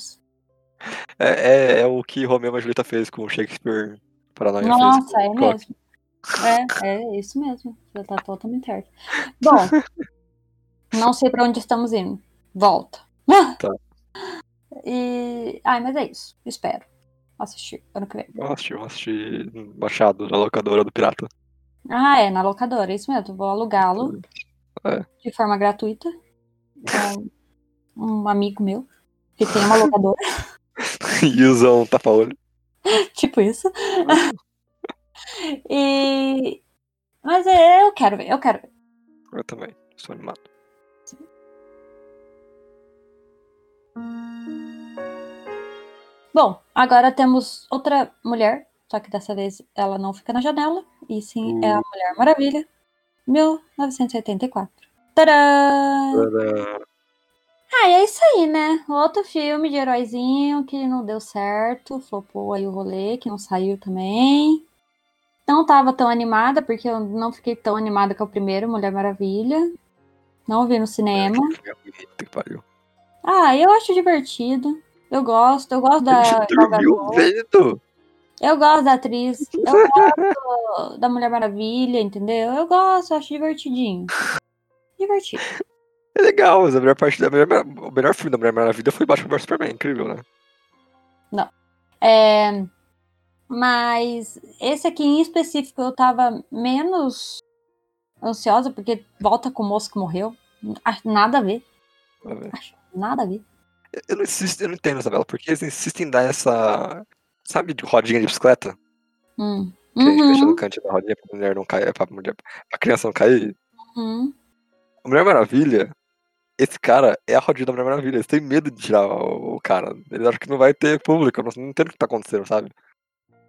É, é, é o que Romeo e Julieta fez com o Shakespeare. Paranoia fez Nossa, é mesmo. É, é isso mesmo. Você tá totalmente certo. Bom, [laughs] não sei pra onde estamos indo. Volta. [laughs] Tá. E. Ai, mas é isso. Espero assistir ano que vem. Vamos assistir, vamos assistir baixado na locadora do Pirata. Ah, é, na locadora, é isso mesmo. Vou alugá-lo É. de forma gratuita com um amigo meu que tem uma locadora, [laughs] e usam um tapa-olho. tipo isso. [laughs] e. Mas é, eu quero ver, eu quero ver. Eu também, estou animado. Bom, agora temos outra mulher, só que dessa vez ela não fica na janela, e sim é a Mulher Maravilha, 1984. Tadã! Tadã! Ah, e é isso aí, né? Outro filme de heróizinho que não deu certo, flopou aí o rolê, que não saiu também. Não tava tão animada, porque eu não fiquei tão animada com o primeiro, Mulher Maravilha. Não vi no cinema. Que. Ah, eu acho divertido. Eu gosto, eu gosto da. Gal dormiu vendo. Eu gosto da atriz. Eu gosto da Mulher Maravilha, entendeu? Eu gosto, acho divertidinho. Divertido. É legal, mas a melhor parte da melhor, o melhor filme da Mulher Maravilha foi Batman vs Superman, incrível, né? É, mas esse aqui em específico eu tava menos ansiosa, porque volta com o moço que morreu. Acho Nada a ver. Pra ver. Nada a ver. Eu não insisto, eu não entendo, Isabela, porque eles insistem em dar essa. Sabe, de rodinha de bicicleta? Hum. Que a gente deixa Uhum, no cantinho da rodinha pra mulher não cair, pra, mulher, pra criança não cair. uhum. A Mulher Maravilha, esse cara é a rodinha da Mulher Maravilha. Eles têm medo de tirar o, o cara. Eles acham que não vai ter público, não, não entendo o que tá acontecendo, sabe?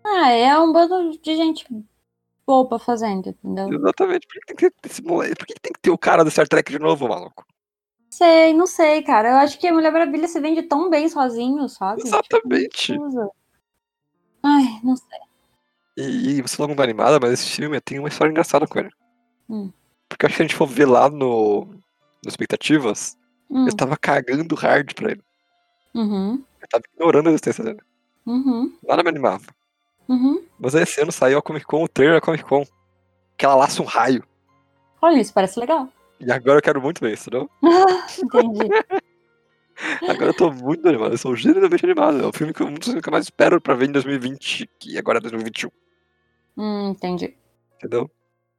Ah, é um bando de gente boba fazendo, entendeu? Exatamente. Por que tem que ter esse moleque? Por que tem que ter o cara do Star Trek de novo, maluco? Sei, não sei, cara. Eu acho que a Mulher Maravilha se vende tão bem sozinho, sabe? Exatamente. Tipo, não precisa. Ai, não sei. E, e você falou tá animada, mas esse filme tem uma história engraçada com ele. Hum. Porque eu acho que a gente for ver lá no, no Expectativas, Hum, eu tava cagando hard pra ele. Uhum, Eu tava ignorando a existência dele. uhum, Nada me animava. uhum. Mas aí esse ano saiu a Comic Con, o trailer da Comic Con. Que ela laça um raio. Olha, isso parece legal. E agora eu quero muito ver isso, não? [laughs] Entendi. Agora eu tô muito animado, eu sou genuinamente animado. É o filme que eu, que eu mais espero pra ver em 2020, que agora é 2021, hum, entendi. entendeu?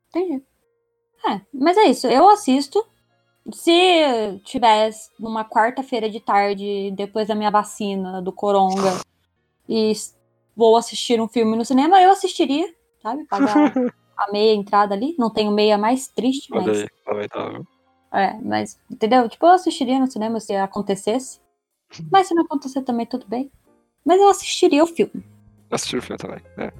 Entendi. É, mas é isso. Eu assisto. Se tivesse numa quarta-feira de tarde, depois da minha vacina do Coronga, e vou assistir um filme no cinema, eu assistiria, sabe? Pagar [laughs] a meia entrada ali. Não tenho meia mais triste, mas. Aí, lamentável. É, mas, entendeu? Tipo, eu assistiria no cinema se acontecesse. Mas se não acontecer também, tudo bem. Mas eu assistiria o filme. Assistir o filme também, é.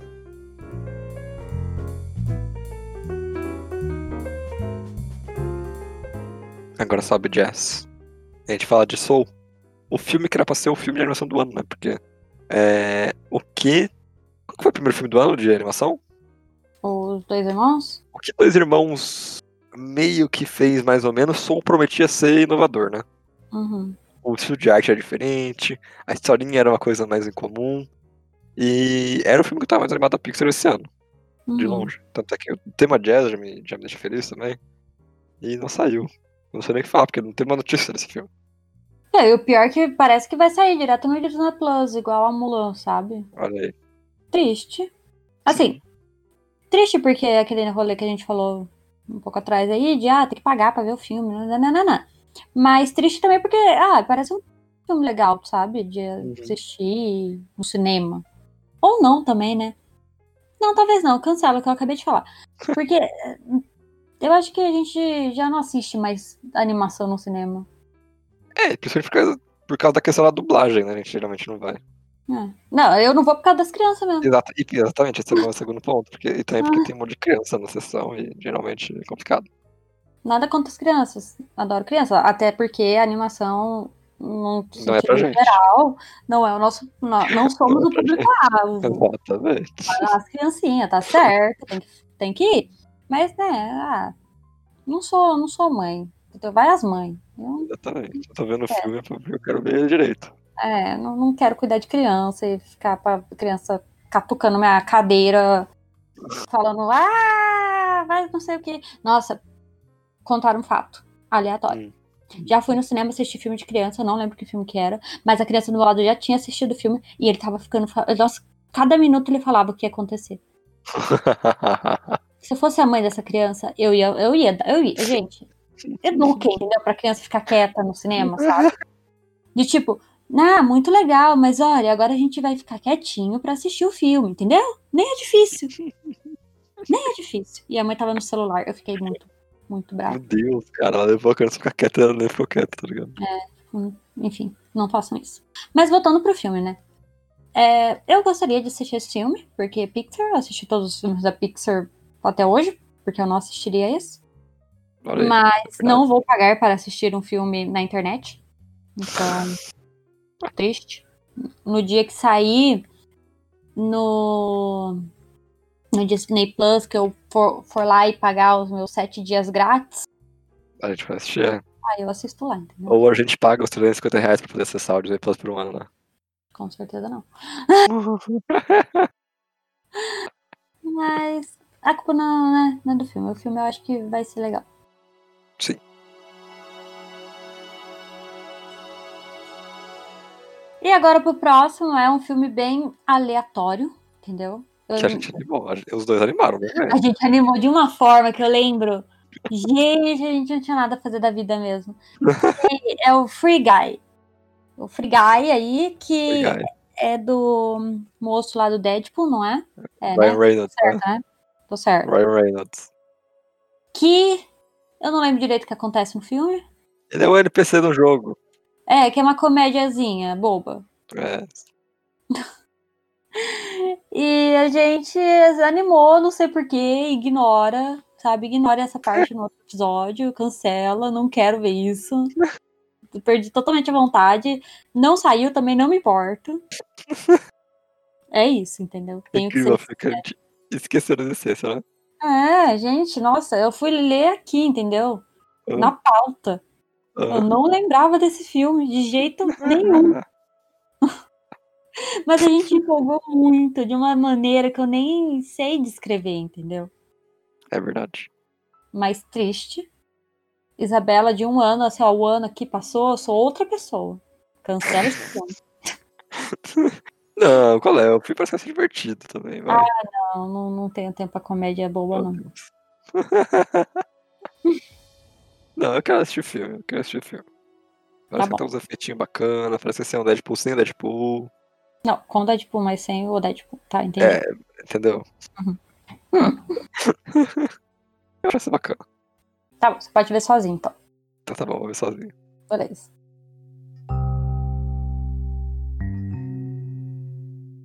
Agora sobe jazz. A gente fala de Soul. O filme que era pra ser o filme de animação do ano, né? Porque. É. O que. Qual foi o primeiro filme do ano de animação? Os dois irmãos? O que dois irmãos meio que fez mais ou menos, Soul prometia ser inovador, né? Uhum. O estilo de arte era diferente, a historinha era uma coisa mais em comum. E era o filme que eu tava mais animado da Pixar esse ano, de uhum. longe. Tanto é que o tema jazz já me, já me deixa feliz também. E não saiu. Não sei nem o que falar, porque não tem uma notícia desse filme. É, e o pior é que parece que vai sair direto no Disney Plus, igual a Mulan, sabe? Olha aí. Triste. Assim, triste porque é aquele rolê que a gente falou um pouco atrás aí, de ah, tem que pagar pra ver o filme, nananana. Mas triste também porque, ah, parece um filme legal, sabe? De Uhum. assistir no cinema. Ou não também, né? Não, talvez não, cancela o que eu acabei de falar. [laughs] Porque eh, eu acho que a gente já não assiste mais animação no cinema. É, principalmente por causa, por causa da questão da dublagem, né? A gente geralmente não vai. É. Não, eu não vou por causa das crianças mesmo. Exata, e- exatamente, esse é o meu [laughs] segundo ponto. Porque, e também porque tem um monte de criança na sessão e geralmente é complicado. Nada contra as crianças. Adoro criança. Até porque a animação, num Não é pra gente. geral, não é o nosso. Não, [laughs] não somos Não é o público-alvo. Exatamente. As criancinhas, tá certo, tem que, tem que ir. Mas, né, ah, não sou, não sou mãe. Então, vai as mães. Eu Exatamente. Eu tô vendo o É. filme porque eu quero ver ele direito. É, não, não quero cuidar de criança e ficar pra criança catucando minha cadeira, falando, ah, vai não sei o que. Nossa, contar um fato aleatório. Hum. Já fui no cinema assistir filme de criança, não lembro que filme que era, mas a criança do meu lado já tinha assistido o filme e ele tava ficando. Nossa, cada minuto ele falava o que ia acontecer. [laughs] Se eu fosse a mãe dessa criança, eu ia, eu ia, eu ia, gente, eduque, entendeu? Pra criança ficar quieta no cinema, sabe? De tipo, ah, muito legal, mas olha, agora a gente vai ficar quietinho pra assistir o filme, entendeu? Nem é difícil. Nem é difícil. E a mãe tava no celular, eu fiquei muito, muito brava. Meu Deus, cara, ela levou a criança ficar quieta, ela ficou quieta, tá ligado? Hum, Enfim, não façam isso. Mas voltando pro filme, né? É, eu gostaria de assistir esse filme, porque Pixar, eu assisti todos os filmes da Pixar até hoje, porque eu não assistiria esse. Mas não vou pagar para assistir um filme na internet. Então, triste. No dia que sair no, no Disney Plus, que eu for, for lá e pagar os meus sete dias grátis, A gente vai assistir. é. aí eu assisto lá, entendeu? Ou a gente paga os 350 reais pra poder acessar o Disney Plus por um ano, né? Com certeza não. [laughs] Mas a culpa não, né, não é do filme. O filme eu acho que vai ser legal. Sim. E agora pro próximo é um filme bem aleatório, entendeu? Eu- Que a gente animou. Os dois animaram, né? a gente animou de uma forma que eu lembro. Gente, a gente não tinha nada a fazer da vida mesmo. [laughs] É o Free Guy. O Free Guy aí, que Guy. é do moço lá do Deadpool, não é? É, Ryan né? Reynolds, né? Certo, né? Tô certo. Ryan Reynolds. Que eu não lembro direito o que acontece no filme. Ele é o NPC do jogo. É, que é uma comédiazinha boba. É. [laughs] E a gente animou, não sei porquê, ignora, sabe? Ignora essa parte no outro episódio, cancela, não quero ver isso. [laughs] Perdi totalmente a vontade. Não saiu, também não me importo. [laughs] É isso, entendeu? Tenho que Incrível, ser. fica de... esqueceram da essência, né? É, gente, nossa, eu fui ler aqui, entendeu? Ah. Na pauta. Eu Ah. não lembrava desse filme de jeito nenhum. [laughs] Mas a gente empolgou muito, de uma maneira que eu nem sei descrever, entendeu? É verdade. mais triste. Isabela, de um ano, assim, ó, o ano que passou, eu sou outra pessoa. Cancela esse filme. [laughs] Não, qual é? Eu fui pra ser divertido também, vai. Não, não, não tenho tempo pra comédia boa, Meu não. [laughs] Não, eu quero assistir o filme, eu quero assistir o filme. Parece Tá que tem uns efeitinhos bacanas, parece que esse é um Deadpool sem Deadpool. Não, com o Deadpool, mas sem o Deadpool. Tá, entendi. É, entendeu? Uhum. [laughs] Eu acho isso bacana. Tá bom, você pode ver sozinho, então. Então tá bom, vou ver sozinho. Beleza.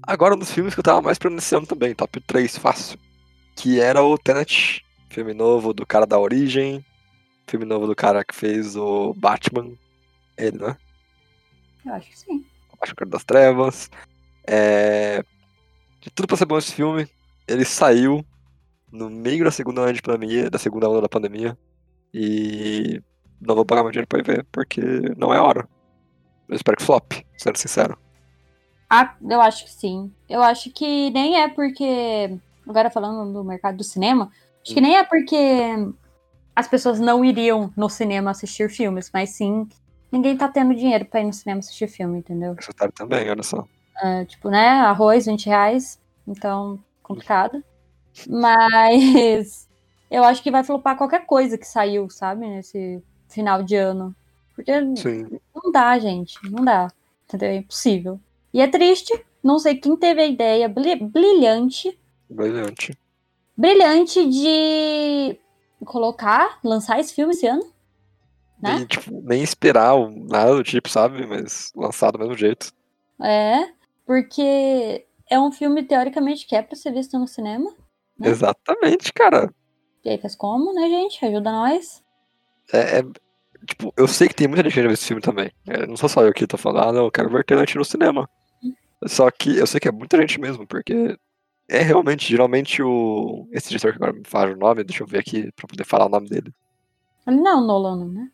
Agora um dos filmes que eu tava mais pronunciando também, top 3, fácil. Que era o Tenet, filme novo do cara da Origem, filme novo do cara que fez o Batman. Ele, né? Eu acho que sim. Acho que das Trevas. É... De tudo pra ser bom esse filme, ele saiu no meio da segunda onda de pandemia, da segunda onda da pandemia. E não vou pagar meu dinheiro pra ir ver, porque não é hora. Eu espero que flop, sendo sincero. Ah, eu acho que sim. Eu acho que nem é porque. Agora falando do mercado do cinema, acho que nem é porque as pessoas não iriam no cinema assistir filmes, mas sim ninguém tá tendo dinheiro pra ir no cinema assistir filme, entendeu? Esse otário também, olha só. É, tipo, né? Arroz, 20 reais. Então, complicado. [laughs] Mas eu acho que vai flopar qualquer coisa que saiu, sabe? Nesse final de ano. Porque Sim. não dá, gente. Não dá. Entendeu? É impossível. E é triste. Não sei quem teve a ideia brilhante. Brilhante. Brilhante de colocar, lançar esse filme esse ano. Né? Nem, tipo, nem esperar nada do tipo, sabe? Mas lançado do mesmo jeito. É, porque é um filme, teoricamente, que é pra ser visto no cinema. Né? Exatamente, cara. E aí faz como, né, gente? Ajuda nós. É, é, tipo, eu sei que tem muita gente que já viu esse filme também. É, não sou só eu que tô falando, ah, não, eu quero ver Tenet no cinema. Só que eu sei que é muita gente mesmo, porque é realmente, geralmente, o. Esse diretor que agora me fala o nome, deixa eu ver aqui pra poder falar o nome dele. Ele não é o Nolan, né?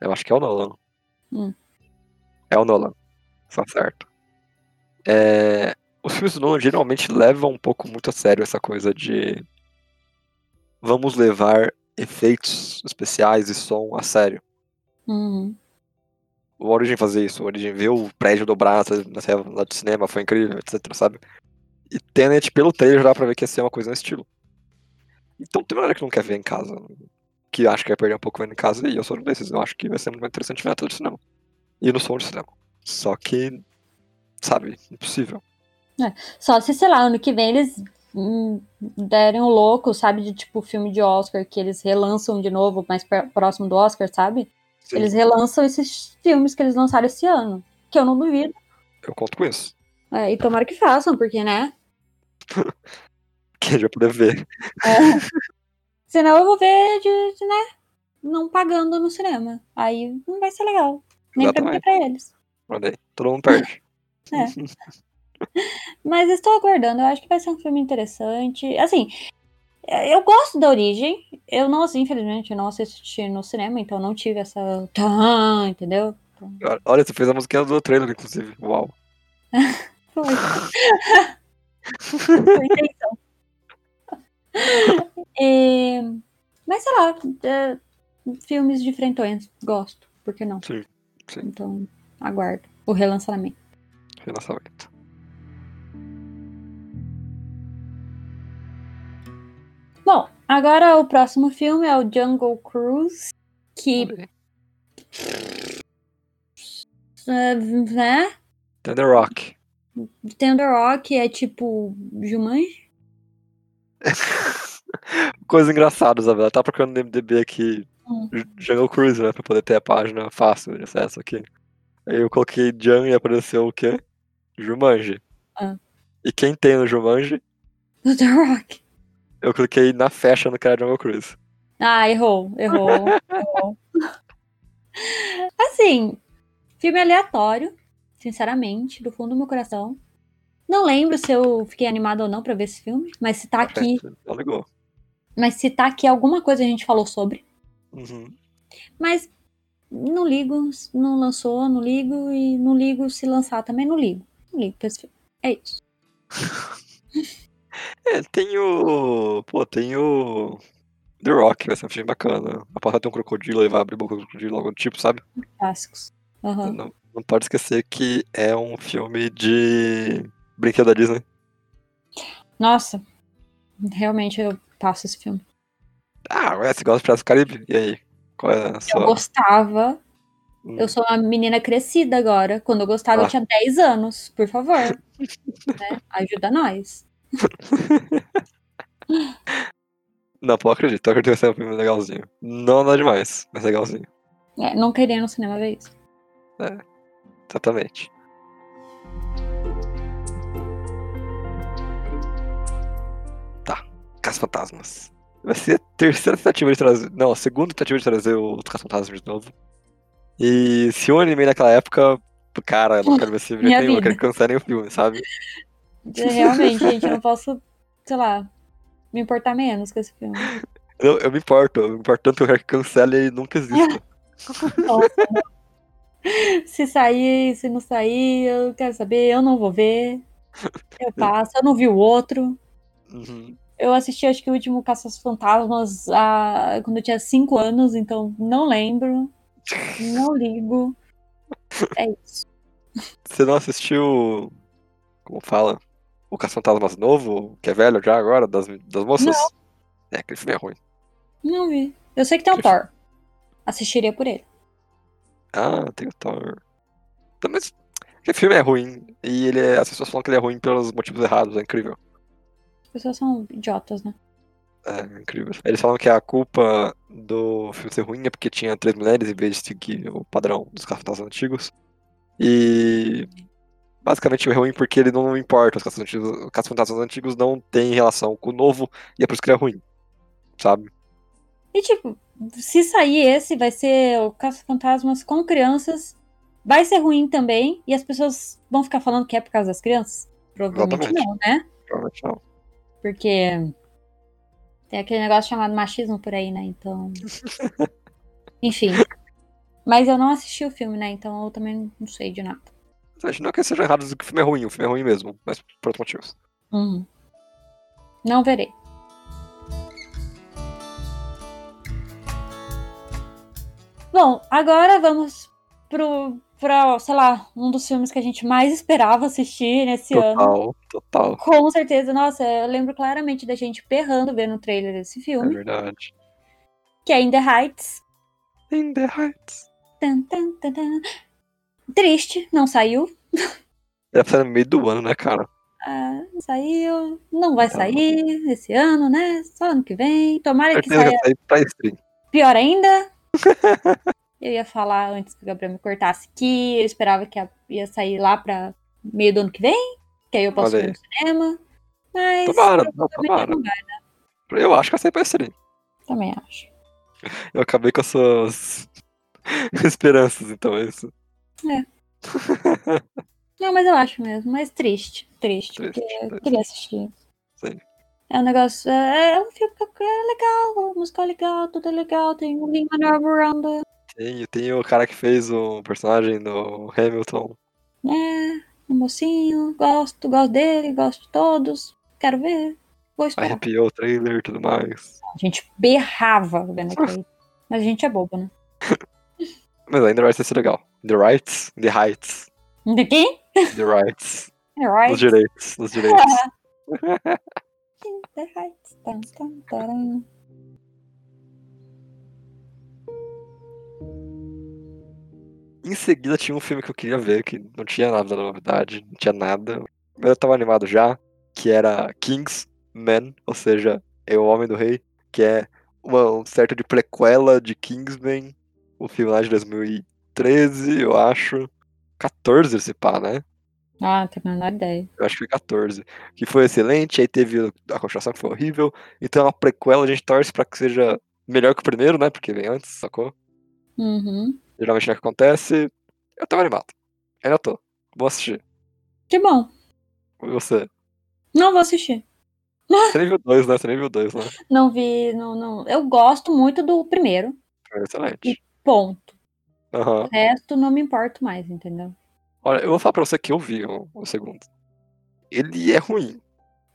Eu acho que é o Nolan. Hum. É o Nolan. Só certo. É, os filmes do Nolan geralmente levam um pouco muito a sério essa coisa de. Vamos levar efeitos especiais e som a sério. Uhum. O Origin fazia isso. O Origin viu o prédio dobrar na lá do cinema, foi incrível, etc, sabe? E Tenet, pelo trailer, já dá pra ver que ia ser uma coisa nesse estilo. Então tem uma galera que não quer ver em casa. Que acha que vai perder um pouco vendo em casa, e eu sou um desses. Eu acho que vai ser muito interessante ver na tela do cinema. E no som do cinema. Só que, sabe, impossível. É. Só se, sei lá, ano que vem eles hum, derem um louco, sabe, de tipo filme de Oscar, que eles relançam de novo, mais próximo do Oscar, sabe? Sim. Eles relançam esses filmes que eles lançaram esse ano. Que eu não duvido. Eu conto com isso. É, e tomara que façam, porque, né? [laughs] Que já poder ver. É. Senão eu vou ver de, de, né? Não pagando no cinema. Aí não vai ser legal. Nem pra mim, nem pra eles. Aí, todo mundo perde. [laughs] É. Mas estou aguardando, eu acho que vai ser um filme interessante. Assim, eu gosto da origem. Eu não, assim, infelizmente, eu não assisti no cinema, então não tive essa. Entendeu? Olha, você fez a musiquinha do trailer, inclusive. Uau. [laughs] Foi. Foi intenção. É, mas sei lá, é, filmes diferentões, gosto, por que não? Sim, sim. Então, aguardo o relançamento. Relançamento. Bom, agora o próximo filme é o Jungle Cruise, que. Uh, né? Thunder Rock. Thunder Rock é tipo Jumanji? [laughs] Coisa engraçada, Isabela. Tá procurando no MDB aqui Hum. Jungle Cruise, né? Pra poder ter a página fácil de acesso aqui. Aí eu coloquei Jun e apareceu o quê? Jumanji. Ah. E quem tem no Jumanji, Thunder Rock. eu cliquei na fashion do cara Jungle Cruise. Ah, errou, errou. [laughs] errou. Assim, filme aleatório, sinceramente, do fundo do meu coração. Não lembro se eu fiquei animada ou não pra ver esse filme, mas se tá aqui, Não ligou. mas se tá aqui alguma coisa a gente falou sobre. Uhum. Mas não ligo, não lançou, não ligo e não ligo se lançar também não ligo. Não ligo pra esse filme. É isso. [laughs] É, tem o. Pô, tem o. The Rock, vai ser um filme bacana. A porta tem um crocodilo, ele vai abrir boca do crocodilo, algo do tipo, sabe? Clássicos. Aham. Não, não pode esquecer que é um filme de brinquedo da Disney. Nossa, realmente eu passo esse filme. Ah, ué, você gosta de Piratas do Caribe? E aí? Qual é a Eu sua. gostava Eu sou uma menina crescida agora. Quando eu gostava, Ah. eu tinha 10 anos. Por favor. [laughs] né? Ajuda nós. [laughs] Não, pô, acredito. Eu acredito que vai ser um filme legalzinho. Não nada demais, mas legalzinho. É, não queria no cinema ver isso. Exatamente. Tá. Caça Fantasmas. Vai ser a terceira tentativa de trazer. Não, a segunda tentativa de trazer o Caça Fantasmas de novo. E se eu animei naquela época, cara, eu não quero ver esse filme nenhum, eu quero que cancelem o filme, sabe? Realmente, gente, eu não posso, sei lá, me importar menos com esse filme. Eu, eu me importo, eu me importo tanto que eu quero que cancele e nunca exista. [laughs] [laughs] Se sair, se não sair, eu quero saber, eu não vou ver. [laughs] Eu passo, eu não vi o outro. Uhum. Eu assisti, acho que o último Caça aos Fantasmas ah, quando eu tinha 5 anos, então não lembro. Não ligo. É isso. Você não assistiu. Como fala? O Caça Fantasmas novo, que é velho já agora, das, das moças? É, aquele filme é ruim. Não vi. Eu sei que tem o Thor. Assistiria por ele. Ah, tem o Thor. Também. Aquele filme é ruim. E ele é- as pessoas falam que ele é ruim pelos motivos errados, é incrível. As pessoas são idiotas, né? É incrível. Eles falam que a culpa do filme ser ruim é porque tinha três mulheres em vez de seguir o padrão dos caça antigos. E basicamente é ruim porque ele não importa. Os caça antigos, os caça-fantasmas antigos não têm relação com o novo e é por isso que ele é ruim. Sabe? E tipo, se sair esse, vai ser o Caça-Fantasmas com crianças. Vai ser ruim também. E as pessoas vão ficar falando que é por causa das crianças? Provavelmente Exatamente. não, né? Provavelmente não. Porque tem aquele negócio chamado machismo por aí, né? Então. [laughs] Enfim. Mas eu não assisti o filme, né? Então eu também não sei de nada. Não é que seja errado dizer que o filme é ruim, o filme é ruim mesmo, mas por outros motivos. Uhum. Não verei. Bom, agora vamos pro, pra, sei lá, um dos filmes que a gente mais esperava assistir nesse ano. Total, total. Com certeza, nossa, eu lembro claramente da gente berrando vendo o trailer desse É filme, verdade. que é In the Heights. In the Heights. Tan, tan, tan, tan. Triste, não saiu. Deve ser no meio do ano, né, cara? Ah, não saiu, não vai Tá. sair esse ano, né? Só ano que vem. Tomara que saia pra stream. Pior ainda, [laughs] eu ia falar antes que o Gabriel me cortasse que eu esperava que ia sair lá pra meio do ano que vem, que aí eu posso ir no cinema. Mas Tomara, não, provavelmente tomara. não vai, Eu acho que vai sair pra stream. também acho. Eu acabei com as suas [laughs] esperanças, então é isso. Não, mas eu acho mesmo, mas triste, triste, Triste, porque eu triste. queria assistir. Sim. É um negócio, é, é um filme que é legal, a música é legal, tudo é legal, tem o Lin-Manuel Miranda, Tem, tem o cara que fez o personagem do Hamilton. né, um mocinho, gosto, gosto dele, gosto de todos, quero ver, vou esperar. Arrepiou o trailer e tudo mais. A gente berrava vendo [laughs] aquilo. Mas a gente é bobo, né? [laughs] Mas ainda vai ser legal. The Rights, The Heights. De quem? The Rights. Right. Nos direitos, nos direitos. [laughs] The Heights. Tan. Em seguida tinha um filme que eu queria ver, que não tinha nada da novidade, não tinha nada. Eu tava animado já, que era Kingsman, ou seja, é o Homem do Rei, que é uma um certo de prequela de Kingsman, o filme lá de 2013, eu acho. 14 esse pá, né? Ah, não tenho a menor ideia. Eu acho que foi 14. Que foi excelente, aí teve a continuação que foi horrível. Então a prequela a gente torce pra que seja melhor que o primeiro, né? Porque vem antes, sacou? Uhum. Geralmente não é o que acontece. Eu tava animado. Ainda tô. Vou assistir. Que bom. E você? Não vou assistir. [laughs] Você nem viu dois, né? Você nem viu dois, né? Não vi, não, não. Eu gosto muito do primeiro. Excelente. Ponto. Aham. O resto não me importo mais, entendeu? Olha, eu vou falar pra você que eu vi o, o segundo. Ele é ruim.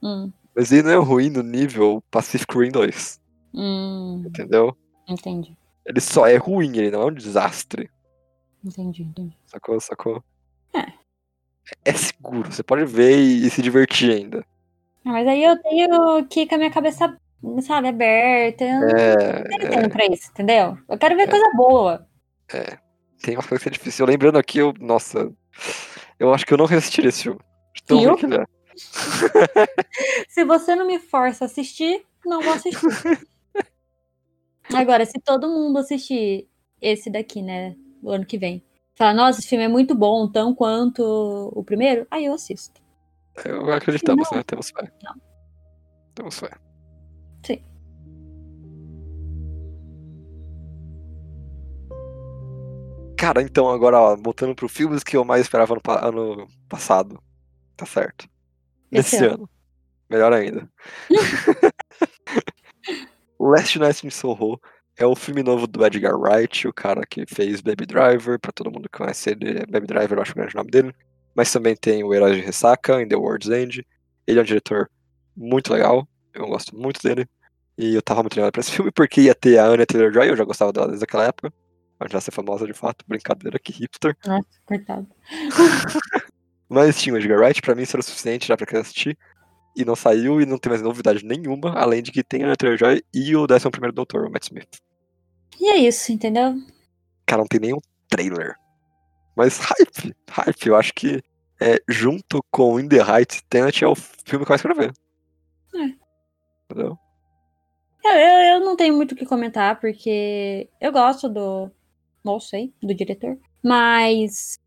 Hum. Mas ele não é ruim no nível Pacific Rim 2. Hum. Entendeu? Entendi. Ele só é ruim, ele não é um desastre. Entendi, entendi. Sacou? Sacou? É. É seguro, você pode ver e, e se divertir ainda. Ah, mas aí eu tenho que ir com a minha cabeça, sabe, aberta. Eu não É, tenho tempo pra isso, entendeu? Eu quero ver coisa boa. é. tem uma coisa que é difícil. Eu lembrando aqui, eu, nossa, eu acho que eu não reassistiria esse filme. Tão Viu? ruim que ele é. [laughs] Se você não me força a assistir, não vou assistir. [laughs] Agora, se todo mundo assistir esse daqui, né, o ano que vem, falar, nossa, esse filme é muito bom, tão quanto o primeiro, aí eu assisto. Eu acreditamos, Não. né? Temos fé. Não. Temos fé. Cara, então agora, ó, voltando pro filmes que eu mais esperava no ano passado. Tá certo. Esse Nesse ano. Melhor ainda. [laughs] Last Night in Soho é o filme novo do Edgar Wright, o cara que fez Baby Driver, pra todo mundo que conhece ele, Baby Driver, eu acho o grande nome dele. Mas também tem o Herói de Ressaca, In The World's End. Ele é um diretor muito legal, eu gosto muito dele. E eu tava muito ligado pra esse filme porque ia ter a Anya Taylor-Joy, eu já gostava dela desde aquela época. Já ser famosa de fato, brincadeira, que hipster. Nossa, coitado. [laughs] Mas tinha o Edgar Wright, pra mim isso era o suficiente já pra quem assistir. E não saiu e não tem mais novidade nenhuma, além de que tem a Anya Taylor-Joy e o 11 primeiro Doutor, o Matt Smith. E é isso, entendeu? Cara, não tem nenhum trailer. Mas hype, hype, eu acho que é, junto com In The Heights, Tenet é o filme que eu mais quero ver. É. Entendeu? Eu, eu, eu não tenho muito o que comentar, porque eu gosto do. Não sei, do diretor. Mas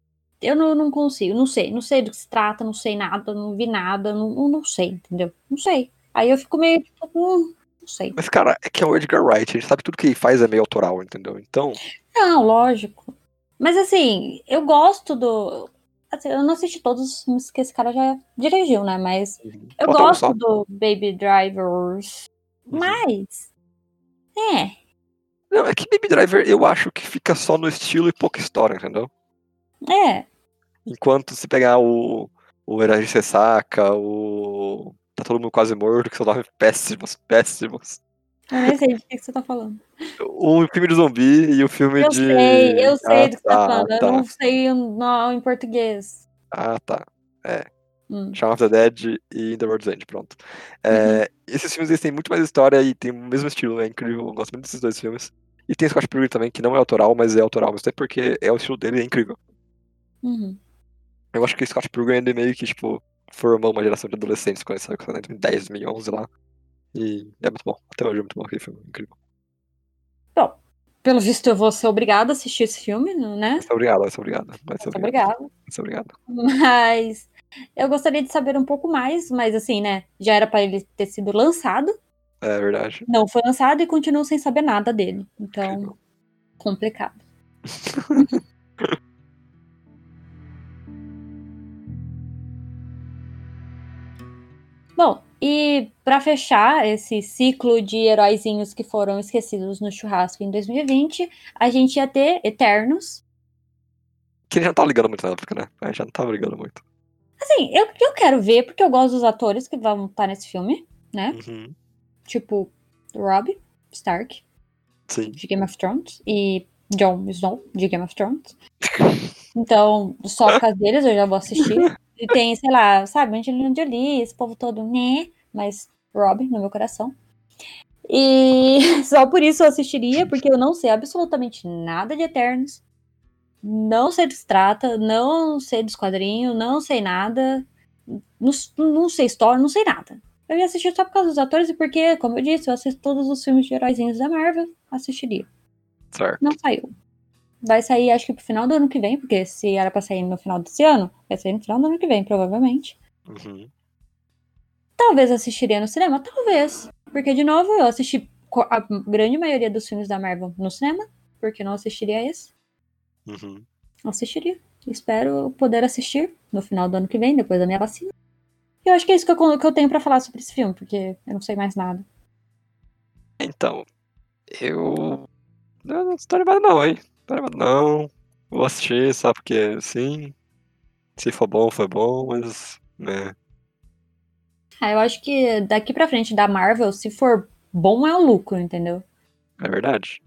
eu não, não consigo, não sei, não sei do que se trata, não sei nada, não vi nada, não, não sei, entendeu? Não sei. Aí eu fico meio tipo, hum, não sei. Mas, cara, é que é o Edgar Wright, a gente sabe tudo que ele faz é meio autoral, entendeu? Então, Não, lógico. Mas assim, eu gosto do. assim, eu não assisti todos os filmes que esse cara já dirigiu, né? Mas eu Falta um gosto só. do Baby Drivers. Uhum. Mas. É. Não, é que Baby Driver eu acho que fica só no estilo e pouca história, entendeu? É. Enquanto se pegar o, o Herói de Ressaca, o. Tá todo mundo quase morto, que são nomes péssimos, péssimos. Eu nem sei de que, você tá falando. O filme de zumbi e o filme Eu de. sei, eu sei ah, do que você tá falando. tá. Eu não sei o nó em português. Ah, tá. Hum. Shaun of the Dead e the World's End, pronto. É, Esses filmes eles têm muito mais história e tem o mesmo estilo, é incrível. Eu gosto muito desses dois filmes. E tem Scott Pilgrim também, que não é autoral, mas é autoral, mas até porque é o estilo dele, é incrível. Uhum. Eu acho que Scott Pilgrim ele meio que, tipo, formou uma geração de adolescentes quando ele saiu em 10, 2011 lá. E é muito bom. Até hoje é muito bom aquele filme, incrível. Pelo visto, eu vou ser obrigada a assistir esse filme, né? Obrigado, obrigado. Muito Muito obrigado. obrigada. Muito obrigado. [laughs] Mas eu gostaria de saber um pouco mais, mas assim, né? Já era pra ele ter sido lançado, É verdade. não foi lançado e continuo sem saber nada dele. Então, Incrível. complicado. [laughs] Bom, e pra fechar esse ciclo de heróizinhos que foram esquecidos no churrasco em 2020, a gente ia ter Eternos. Que ele já não tava ligando muito na época, né? A gente já não tava ligando muito. Assim, eu, eu quero ver, porque eu gosto dos atores que vão estar nesse filme, né? Uhum. Tipo, Rob Stark, Sim. de Game of Thrones, e Jon Snow, de Game of Thrones. Então, só por causa deles eu já vou assistir. E tem, sei lá, sabe, Angelina Jolie, esse povo todo, né? Mas Rob no meu coração. E [laughs] só por isso eu assistiria, porque eu não sei absolutamente nada de Eternos. Não sei do trata, não sei dos quadrinhos, não sei nada. Não, não sei história, não sei nada. Eu ia assistir só por causa dos atores e porque, como eu disse, eu assisto todos os filmes de heróizinhos da Marvel, assistiria. Certo. Não saiu. Vai sair, acho que pro final do ano que vem, porque se era pra sair no final desse ano, vai sair no final do ano que vem, provavelmente. Uhum. Talvez assistiria no cinema, talvez. Porque, de novo, eu assisti a grande maioria dos filmes da Marvel no cinema, porque não assistiria esse. Uhum. Assistiria. Espero poder assistir no final do ano que vem, depois da minha vacina. E eu acho que é isso que eu, que eu tenho pra falar sobre esse filme, porque eu não sei mais nada. Então, eu. Eu não tô animado não, hein? Tô animado não. Vou assistir só porque sim. Se for bom, foi bom, mas. Né. Ah, eu acho que daqui pra frente da Marvel, se for bom, é um lucro, entendeu? É verdade.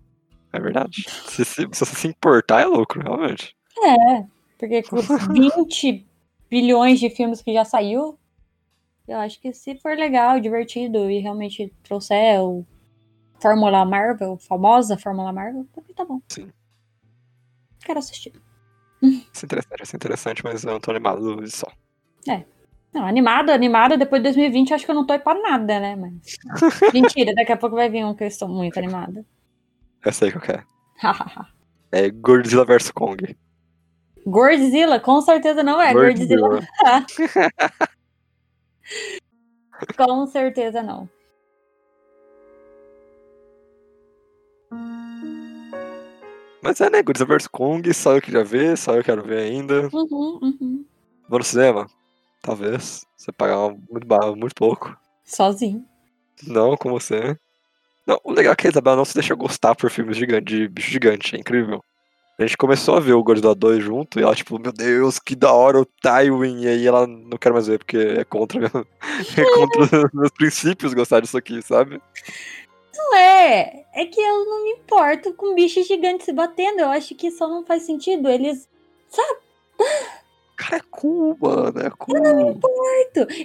É verdade. Se, se, se você se importar, é lucro, realmente. É, porque com os [laughs] 20 bilhões de filmes que já saiu, eu acho que se for legal, divertido e realmente trouxer o Fórmula Marvel, famosa Fórmula Marvel, também tá bom. Sim. Quero assistir. Isso é interessante, isso é interessante, mas eu não tô animado só. Não, animado, animado, depois de 2020 acho que eu não tô aí pra nada, né? Mas. [laughs] Mentira, daqui a pouco vai vir um que eu estou muito animada. Eu sei qual que é. É Godzilla vs Kong. Godzilla, com certeza não é. Godzilla. [laughs] com certeza não. Mas é, né? Godzilla vs Kong, só eu queria ver, só eu quero ver ainda. Uhum, uhum. Vou no cinema? Talvez. Você pagar muito, muito pouco. Sozinho. Não, com você. Não, o legal é que a Isabela não se deixa gostar por filmes gigantes, de bicho gigante, é incrível. A gente começou a ver o Godzilla 2 junto e ela, tipo, meu Deus, que da hora o Tywin. E aí ela não quer mais ver porque é contra, [laughs] é contra meus princípios gostar disso aqui, sabe? Não é. É que eu não me importo com bichos gigantes se batendo. Eu acho que só não faz sentido. Eles. Cara, é cool, mano, é cool.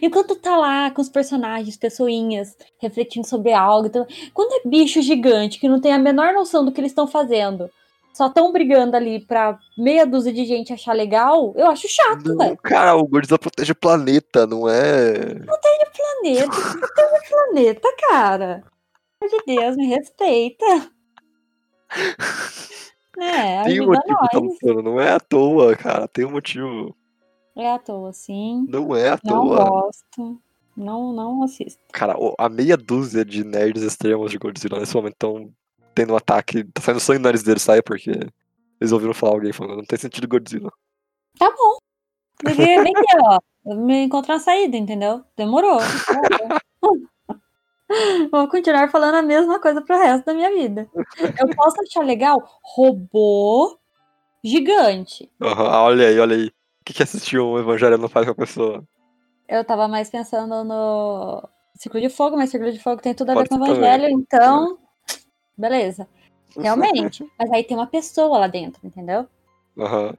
Enquanto tá lá com os personagens, pessoinhas, refletindo sobre algo. Então, quando é bicho gigante que não tem a menor noção do que eles estão fazendo, só estão brigando ali pra meia dúzia de gente achar legal, eu acho chato, Não, velho. cara, o Godzilla protege o planeta, não é. Planeta, [laughs] que planeta, cara. Pelo amor de Deus, me respeita. [laughs] É, Tem um motivo que tá nós. lutando, não é à toa, cara, tem um motivo. É à toa, sim. Não é à Não toa. gosto. Não, não assisto. Cara, a meia dúzia de nerds extremos de Godzilla nesse momento estão tendo um ataque. Tá saindo sangue no nariz deles, sabe? Porque eles ouviram falar alguém falando, não tem sentido Godzilla. Tá bom. Porque vem aqui, ó. Me encontrar uma saída, entendeu? Demorou. [laughs] Vou continuar falando a mesma coisa pro resto da minha vida. Eu posso achar legal robô gigante. Ah, olha aí, olha aí. O que, que assistir um Evangelho não faz com a pessoa? Eu tava mais pensando no Ciclo de Fogo, mas Ciclo de Fogo tem tudo a ver Pode com o ser também. Evangelho, então. Beleza. [laughs] Realmente. Mas aí tem uma pessoa lá dentro, entendeu? Aham.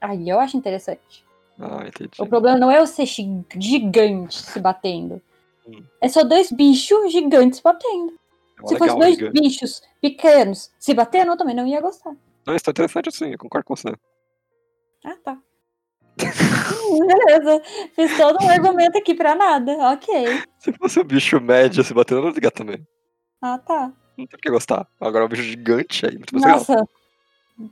Aí eu acho interessante. Ah, entendi. O problema não é eu ser gi- gigante se batendo. Hum. É só dois bichos gigantes batendo. É Se legal, fosse dois amiga. bichos pequenos se batendo, eu também não ia gostar. Não, isso tá interessante assim, eu concordo com você. Ah, tá. [laughs] Beleza. Fiz todo um argumento aqui pra nada. Ok. Se fosse um bicho médio se batendo, eu não ligar também. Ah, tá. Não tem por que gostar. Agora um bicho gigante aí, muito mais legal. Nossa.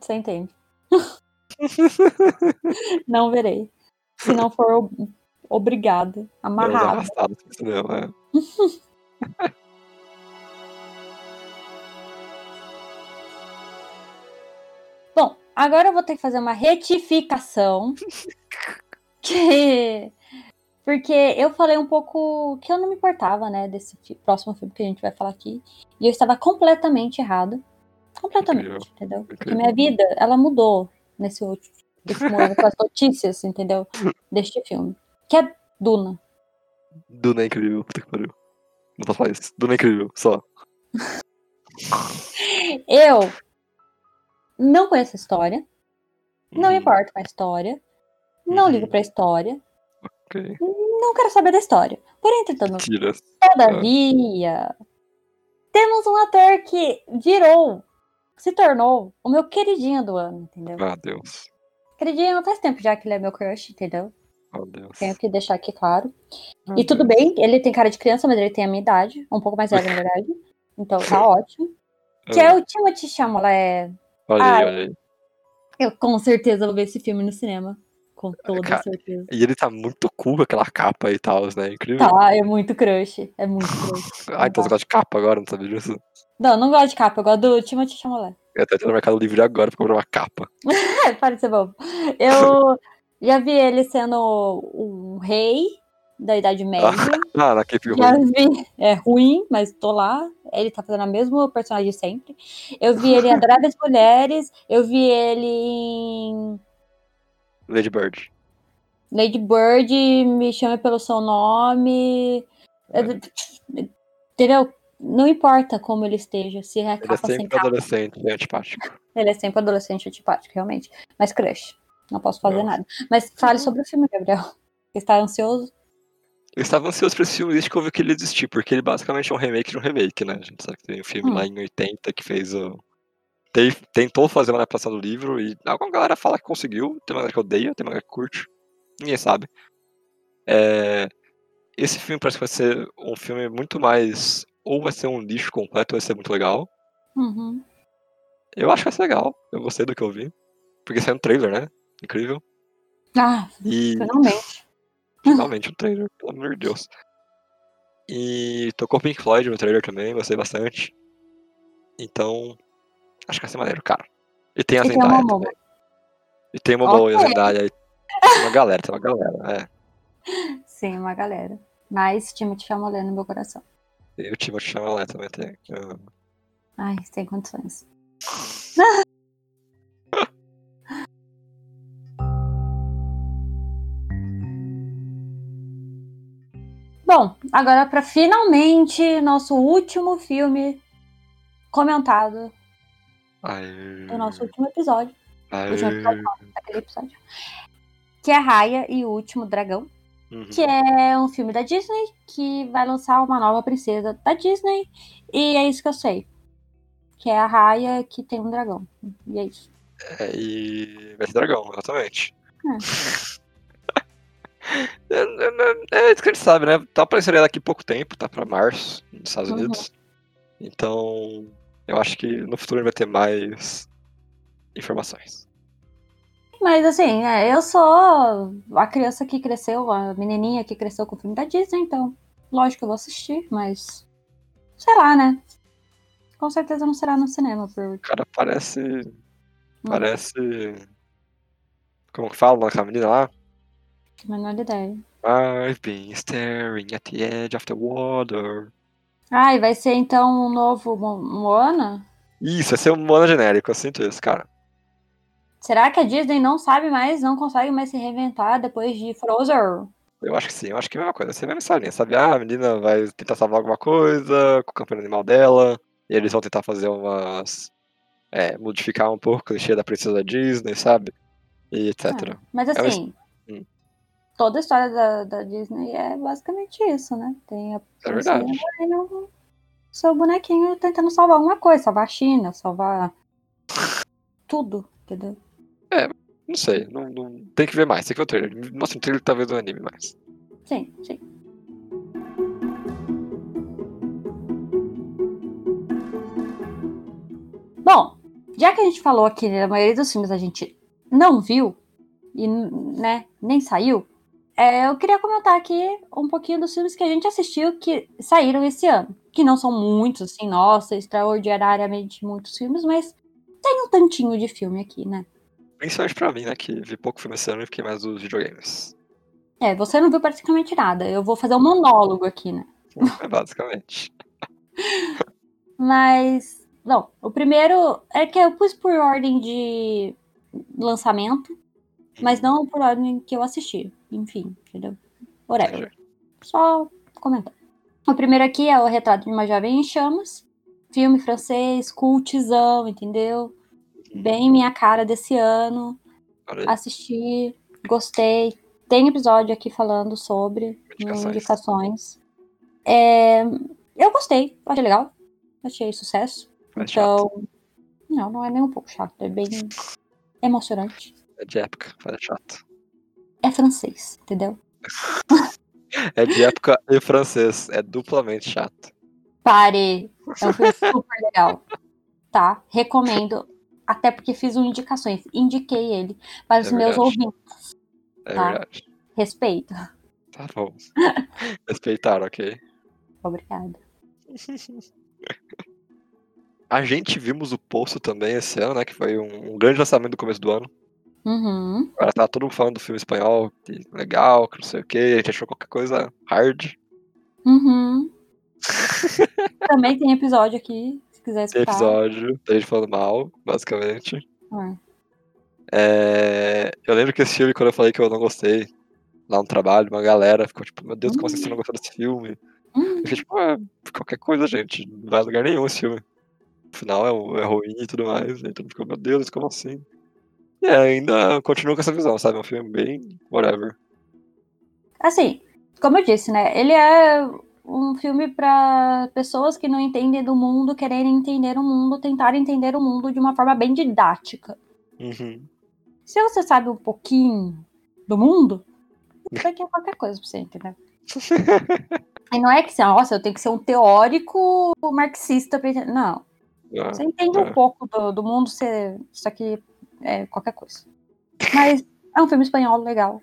Você entende. [laughs] não verei. Se não for ob- obrigado. Deus Amarrado. arrastado no cinema, é. [laughs] agora eu vou ter que fazer uma retificação. [laughs] que... Porque eu falei um pouco que eu não me importava, né, desse fi- próximo filme que a gente vai falar aqui. E eu estava completamente errado. Completamente, Incrível. entendeu? Porque Incrível. minha vida, ela mudou nesse último, ano com as notícias, entendeu? Deste filme. Que é Duna. Duna é incrível, puta que pariu. Não falar isso. Duna é incrível, só. [laughs] Eu não conheço a história. Não Uhum, importo com a história. Não Uhum. ligo pra história. Ok. Não quero saber da história. Porém, entretanto. Todavia, temos um ator que virou, se tornou o meu queridinho do ano, entendeu? Ah, Deus. Queridinho faz tempo já que ele é meu crush, entendeu? Oh, Deus. Tenho que deixar aqui claro. Ah, E tudo Deus. bem, ele tem cara de criança, mas ele tem a minha idade, um pouco mais velho, na [laughs] verdade. Então tá ótimo. Que é Ah, o Timothy Chalamet. Olha aí, Ai. olha aí. Eu com certeza vou ver esse filme no cinema. Com toda Cara, certeza. E ele tá muito cool aquela capa e tal, né? Incrível. Tá, é muito crush. É muito crush. [laughs] Ah, então você gosta de capa agora, não sabia disso? Não, não gosto de capa, eu gosto do Timothy Chalamet. Eu tô no Mercado Livre agora pra comprar uma capa. [laughs] Para de ser bobo. Eu [laughs] já vi ele sendo um rei da Idade [laughs] Média. Ah, na Cape Já vi. É ruim, mas tô lá. Ele tá fazendo a mesma personagem sempre. Eu vi ele em Adoráveis Mulheres. Eu vi ele em Lady Bird. Lady Bird, Me Chame Pelo Seu Nome. É. Entendeu? Não importa como ele esteja, se é Ele é sempre adolescente e antipático. Ele é sempre adolescente antipático, realmente. Mas crush. Não posso fazer Não. nada. Mas fale sobre o filme, Gabriel. Está ansioso? Eu estava ansioso pra esse filme desde que eu vi que ele existir, porque ele basicamente é um remake de um remake, né? A gente sabe que tem um filme Hum. lá em 80 que fez o. tentei, tentou fazer uma adaptação do livro e alguma galera fala que conseguiu, tem uma galera que odeia, tem uma galera que curte, ninguém sabe. É, esse filme parece que vai ser um filme muito mais. Ou vai ser um lixo completo, vai ser muito legal. Uhum. Eu acho que vai ser legal. Eu gostei do que eu vi. Porque saiu um trailer, né? Incrível. Ah, E finalmente. Finalmente um trailer, pelo amor de Deus. E tocou Pink Floyd no trailer também, gostei bastante. Então, acho que vai ser maneiro, cara. E tem a E Zendaya também. E tem uma boa Ok. Zendaya. Tem uma galera, tem uma galera. É. Sim, uma galera. Mas Timothy Chalamet no meu coração. E o Timothée Chalamet também tem. eu- Ai, sem condições. [laughs] Bom, agora para finalmente nosso último filme comentado. Ai, do nosso último episódio, ai, último episódio não, episódio, que é Raya e o Último Dragão, uhum. que é um filme da Disney que vai lançar uma nova princesa da Disney. E é isso que eu sei, que é a Raya que tem um dragão. E é isso. É, e vai ser dragão, exatamente. É, [laughs] é, é isso que a gente sabe, né? Tá aparecendo daqui a pouco tempo, tá pra março, nos Estados Uhum. Unidos. Então, eu acho que no futuro vai ter mais informações. Mas assim, é, eu sou a criança que cresceu, a menininha que cresceu com o filme da Disney, então lógico que eu vou assistir, mas sei lá, né? Com certeza não será no cinema, por Cara, parece. Hum. Parece. Como que fala naquela menina lá? Menor ideia. I've been staring at the edge of the water. Ah, e vai ser então um novo Mo- Moana? Isso, vai ser um Moana genérico, eu sinto isso, cara. Será que a Disney não sabe mais, não consegue mais se reinventar depois de Frozen? Eu acho que sim, eu acho que é a mesma coisa. Você vai linha, sabe? Ah, a menina vai tentar salvar alguma coisa com o campeão animal dela, e eles vão tentar fazer umas. É, modificar um pouco o clichê da princesa Disney, sabe? E etc. Ah, mas É assim, Hum. Toda a história da, da Disney é basicamente isso, né? Tem a É verdade. e o seu bonequinho tentando salvar alguma coisa, salvar a China, salvar tudo, entendeu? Não sei, não, não- tem que ver mais, tem que ver o trailer. Mostra um trailer talvez do anime mais. Sim, sim. Bom, já que a gente falou aqui, né, a maioria dos filmes a gente não viu e né, nem saiu, é, eu queria comentar aqui um pouquinho dos filmes que a gente assistiu que saíram esse ano. Que não são muitos, assim, nossa, extraordinariamente muitos filmes, mas tem um tantinho de filme aqui, né? Principalmente pra mim, né? Que vi pouco filme esse ano e fiquei mais dos videogames. É, você não viu praticamente nada. Eu vou fazer um monólogo aqui, né? [laughs] É basicamente. [laughs] Mas, não, o primeiro é que eu pus por ordem de lançamento, mas não por ordem que eu assisti. Enfim, entendeu? Whatever. Só comentar. O primeiro aqui é o Retrato de uma Jovem em Chamas. Filme francês, cultizão, entendeu? Bem minha cara desse ano. Assisti, gostei. Tem episódio aqui falando sobre Indicações. indicações. É, eu gostei, achei legal. Achei sucesso. chato. Então, não, não é nem um pouco chato, é bem emocionante. É de época, é chato. É francês, entendeu? [laughs] É de época e francês, é duplamente chato. Pare! É um filme super legal. Tá? Recomendo. Até porque fiz um indicações. Indiquei ele para os É meus ouvintes. É Tá. verdade. Respeito. Tá bom. [laughs] Respeitar, ok. Obrigada. [laughs] A gente vimos o Poço também esse ano, né? Que foi um, um grande lançamento do começo do ano. Uhum. Agora tá todo mundo falando do filme espanhol, que legal, que não sei o que. A gente achou qualquer coisa hard. Uhum. [laughs] Também tem episódio aqui, se quiser Tem escutar. episódio, da gente falando mal, basicamente. É. É, Eu lembro que esse filme, quando eu falei que eu não gostei, lá no trabalho, uma galera ficou tipo, meu Deus, como assim você não gostou desse filme? Hum, Eu fiquei tipo, ah, qualquer coisa, gente, não vai a lugar nenhum esse filme. No final é, é ruim e tudo mais, e todo mundo ficou, meu Deus, como assim? É, ainda continuo com essa visão, sabe? É um filme bem whatever. Assim, como eu disse, né? Ele é um filme para pessoas que não entendem do mundo, quererem entender o mundo, tentar entender o mundo de uma forma bem didática. Uhum. Se você sabe um pouquinho do mundo, isso aqui é qualquer coisa pra você, entendeu? [laughs] e não é que, nossa, eu tenho que ser um teórico marxista pra entender. Não. Ah, Você entende é. um pouco do, do mundo, você, isso aqui é qualquer coisa. Mas é um filme espanhol legal.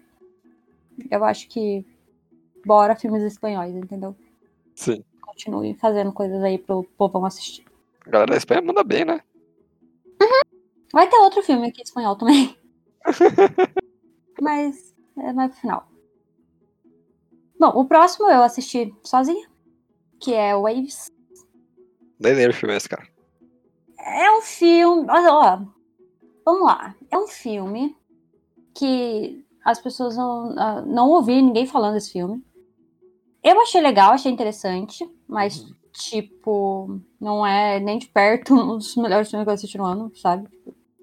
Eu acho que bora filmes espanhóis, entendeu? Sim. Continue fazendo coisas aí pro povão assistir. A galera da Espanha manda bem, né? Vai ter outro filme aqui espanhol também. [laughs] Mas é mais pro final. Bom, o próximo eu assisti sozinha, que é Waves. Nem lembro o filme esse, cara. É um filme. Olha, ó, vamos lá. É um filme que as pessoas não, ah, não ouvi ninguém falando desse filme. Eu achei legal, achei interessante, mas, tipo, não é nem de perto [laughs] um dos melhores filmes que eu assisti no ano, sabe?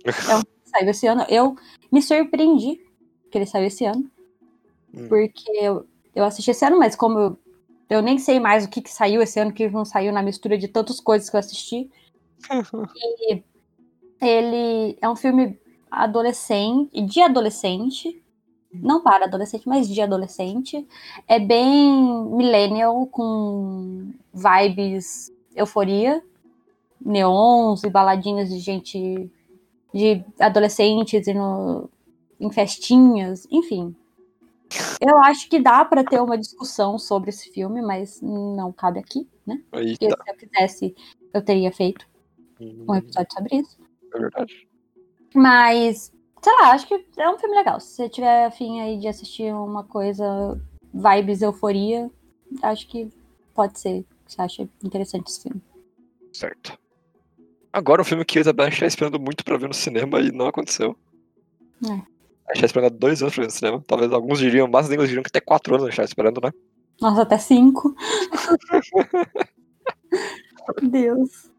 É um [laughs] que saiu esse ano. Eu me surpreendi que ele saiu esse ano, Hum. porque eu, eu assisti esse ano, mas como eu, eu nem sei mais o que, que saiu esse ano, que não saiu na mistura de tantas coisas que eu assisti. [laughs] E ele é um filme adolescente, de adolescente, não para adolescente, mas de adolescente. É bem millennial, com vibes euforia, neons e baladinhas de gente, de adolescentes e no, em festinhas, enfim. Eu acho que dá para ter uma discussão sobre esse filme, mas não cabe aqui, né? Aí Porque se eu quisesse, eu teria feito um episódio sobre isso. É verdade. Mas, sei lá, acho que é um filme legal. Se você tiver afim aí de assistir uma coisa vibes euforia, acho que pode ser que você acha interessante esse filme. Certo. Agora um filme que a Isabela está esperando muito pra ver no cinema e não aconteceu. É. A gente tá esperando dois anos pra ver no cinema. Talvez alguns diriam, mais línguas diriam que até quatro anos a gente tá esperando, né? Nossa, até cinco. [laughs] Deus.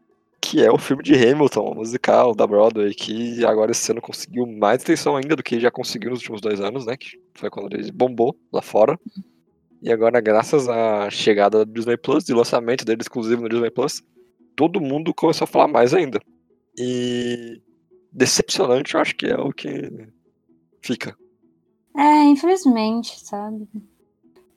Que é o filme de Hamilton, musical da Broadway, que agora esse ano conseguiu mais atenção ainda do que já conseguiu nos últimos dois anos, né? Que foi quando ele bombou lá fora. E agora, graças à chegada do Disney Plus e lançamento dele exclusivo no Disney Plus, todo mundo começou a falar mais ainda. E decepcionante, eu acho que é o que fica. É, infelizmente, sabe?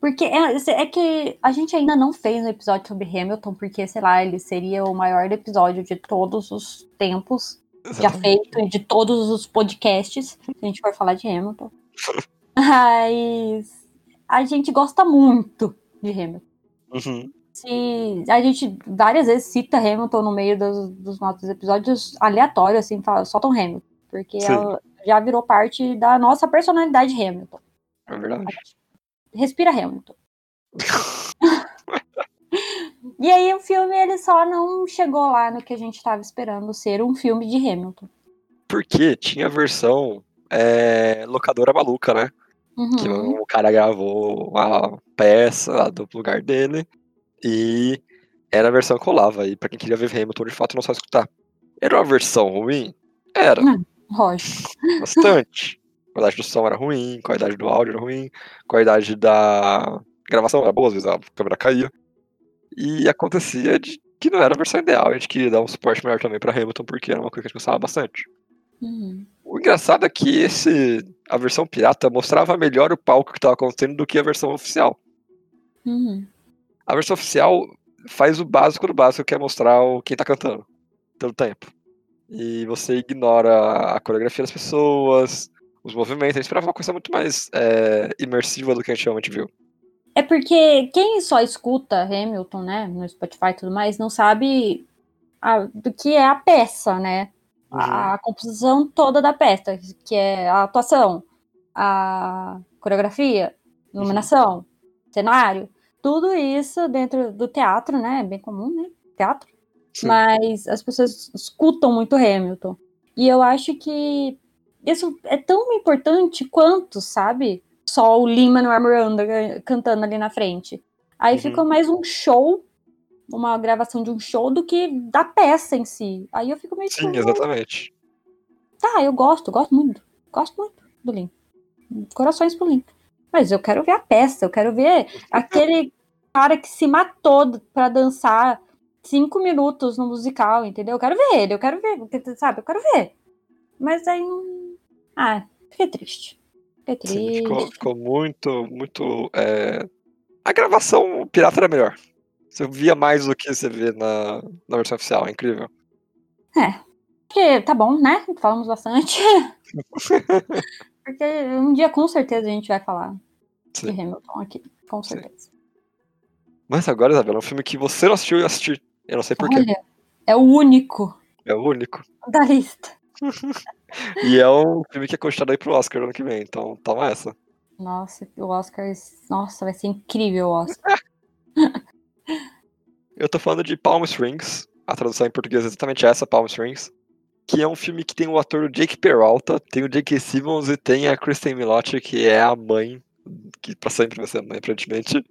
Porque é, é que a gente ainda não fez um episódio sobre Hamilton, porque, sei lá, ele seria o maior episódio de todos os tempos já feito e de todos os podcasts, se a gente for falar de Hamilton. [laughs] Mas a gente gosta muito de Hamilton. Uhum. Se a gente várias vezes cita Hamilton no meio dos, dos nossos episódios aleatórios, assim, fala, soltam Hamilton. Porque ela já virou parte da nossa personalidade Hamilton. É verdade. Respira Hamilton. E aí o filme ele só não chegou lá no que a gente estava esperando ser um filme de Hamilton. Porque tinha a versão é, locadora maluca, né? Uhum. Que o cara gravou uma peça do lugar dele e era a versão que colava. E pra quem queria ver Hamilton, de fato, não só escutar. Era uma versão ruim? Era, Lógico. bastante. Qualidade do som era ruim, qualidade do áudio era ruim, qualidade da gravação era boa, às vezes a câmera caía. E acontecia de que não era a versão ideal, a gente queria dar um suporte melhor também pra Hamilton, porque era uma coisa que a gente gostava bastante. Uhum. O engraçado é que esse, a versão pirata mostrava melhor o palco que estava acontecendo do que a versão oficial. Uhum. A versão oficial faz o básico do básico, que é mostrar o, quem tá cantando, todo tempo. E você ignora a coreografia das pessoas, os movimentos. A gente esperava uma coisa muito mais é, imersiva do que a gente realmente viu. É porque quem só escuta Hamilton, né, no Spotify e tudo mais, não sabe a- do que é a peça, né? A, a composição toda da peça, que é a atuação, a coreografia, iluminação, cenário, tudo isso dentro do teatro, né? É bem comum, né? Teatro. Sim. Mas as pessoas escutam muito Hamilton. E eu acho que isso é tão importante quanto, sabe? Só o Lin-Manuel Miranda ca- cantando ali na frente. Aí Uhum. fica mais um show, uma gravação de um show, do que da peça em si. Aí eu fico meio Sim, tipo, exatamente. Tá, eu gosto, gosto muito. Gosto muito do Lin. Corações pro Lin. Mas eu quero ver a peça, eu quero ver [laughs] aquele cara que se matou pra dançar cinco minutos no musical, entendeu? Eu quero ver ele, eu quero ver, sabe? Eu quero ver. Mas aí. Ah, fiquei triste. Fiquei triste. Sim, ficou, ficou, muito, muito. É... A gravação pirata era melhor. Você via mais do que você vê na, na versão oficial, é incrível. É. Porque tá bom, né? Falamos bastante. [laughs] Porque um dia com certeza a gente vai falar Sim. de Hamilton aqui. Com certeza. Sim. Mas agora, Isabela, é um filme que você não assistiu e eu assisti. Eu não sei porquê. Olha, é o único. É o único. Da lista. [laughs] e é um filme que é cogitado aí pro Oscar ano que vem, então toma essa. Nossa, o Oscar. Nossa, vai ser incrível o Oscar. [laughs] eu tô falando de Palm Springs. A tradução em português é exatamente essa, Palm Springs. Que é um filme que tem o ator Jake Peralta, tem o Jake Simmons e tem a Kristen Milotti, que é a mãe, que pra sempre vai ser a mãe, aparentemente,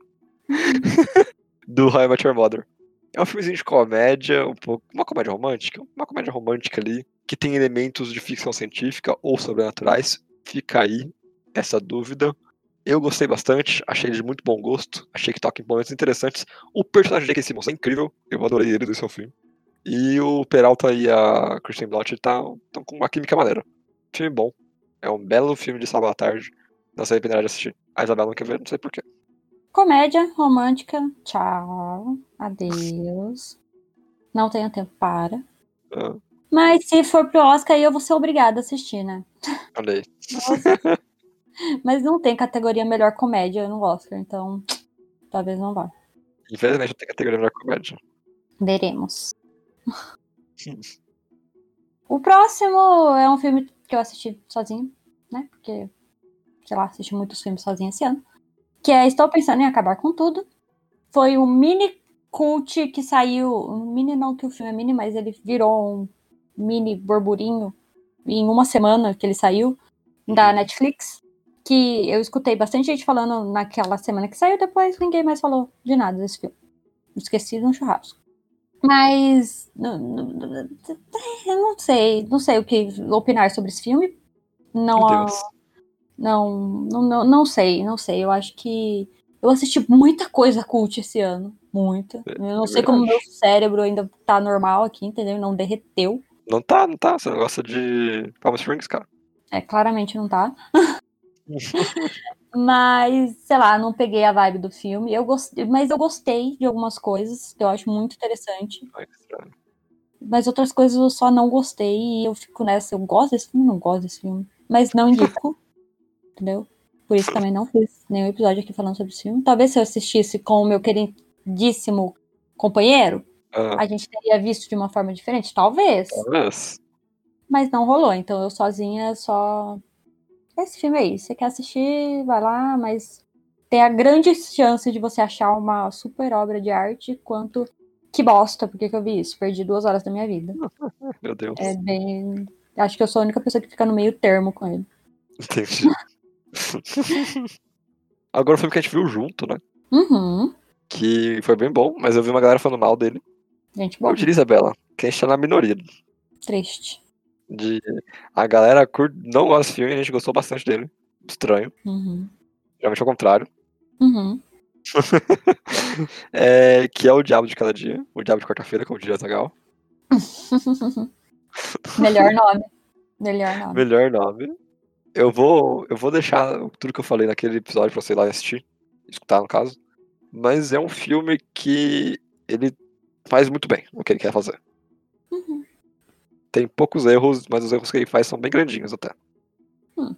[laughs] do How I Met Your Mother. É um filmezinho de comédia, um pouco, uma comédia romântica, uma comédia romântica ali, que tem elementos de ficção científica ou sobrenaturais. Fica aí essa dúvida. Eu gostei bastante, achei ele de muito bom gosto, achei que toca em momentos interessantes. O personagem de J.K. Simmons é incrível, eu adorei ele desse filme. E o Peralta e a Christian Blott estão com uma química maneira. Filme bom. É um belo filme de sábado à tarde. Não sei de assistir. A Isabela não quer ver, não sei porquê. Comédia romântica. Tchau. Adeus. Não tenho tempo para. Ah. Mas se for pro Oscar, aí eu vou ser obrigada a assistir, né? Olha aí. Mas não tem categoria melhor comédia no Oscar, então talvez não vá. Infelizmente não tem categoria melhor comédia. Veremos. [laughs] o próximo é um filme que eu assisti sozinho, né? Porque, sei lá, assisti muitos filmes sozinho esse ano que é Estou Pensando em Acabar com Tudo. Foi um mini cult que saiu, um mini não que o filme é mini, mas ele virou um mini burburinho em uma semana que ele saiu, da uhum. Netflix, que eu escutei bastante gente falando naquela semana que saiu, depois ninguém mais falou de nada desse filme. Esqueci de um churrasco. Mas eu não sei, não sei o que opinar sobre esse filme. Não, não, não, não, sei, não sei. Eu acho que eu assisti muita coisa cult esse ano. Muita. É, eu não é sei como meu cérebro ainda tá normal aqui, entendeu? Não derreteu. Não tá, não tá. Você não gosta de Palm Springs, cara. É, claramente não tá. [laughs] mas, sei lá, não peguei a vibe do filme. Eu gostei, mas eu gostei de algumas coisas que eu acho muito interessante. Ai, mas outras coisas eu só não gostei e eu fico nessa. Eu gosto desse filme, não gosto desse filme. Mas não indico [laughs] entendeu? Por isso também não fiz nenhum episódio aqui falando sobre esse filme. Talvez se eu assistisse com o meu queridíssimo companheiro, ah. a gente teria visto de uma forma diferente. Talvez. Talvez. Mas não rolou, então eu sozinha só. Esse filme aí, você quer assistir, vai lá, mas tem a grande chance de você achar uma super obra de arte quanto que bosta, porque que eu vi isso? Perdi duas horas da minha vida. [laughs] Meu Deus. É bem. Acho que eu sou a única pessoa que fica no meio termo com ele. Entendi. [laughs] Agora o filme que a gente viu junto, né? Uhum. Que foi bem bom, mas eu vi uma galera falando mal dele. Gente, bom. Eu diria, Isabela, que a gente tá na minoria. Triste. De... A galera curte, não gosta desse filme, a gente gostou bastante dele. Estranho. Uhum. Geralmente ao contrário. Uhum. [laughs] é, que é o Diabo de Cada Dia. O Diabo de Quarta-feira, como diria Zagal. [laughs] Melhor [laughs] nome. Melhor nome. Melhor nome. Eu vou, eu vou deixar tudo que eu falei naquele episódio pra você ir lá assistir, escutar no caso. Mas é um filme que ele faz muito bem o que ele quer fazer. Uhum. Tem poucos erros, mas os erros que ele faz são bem grandinhos até. Hum.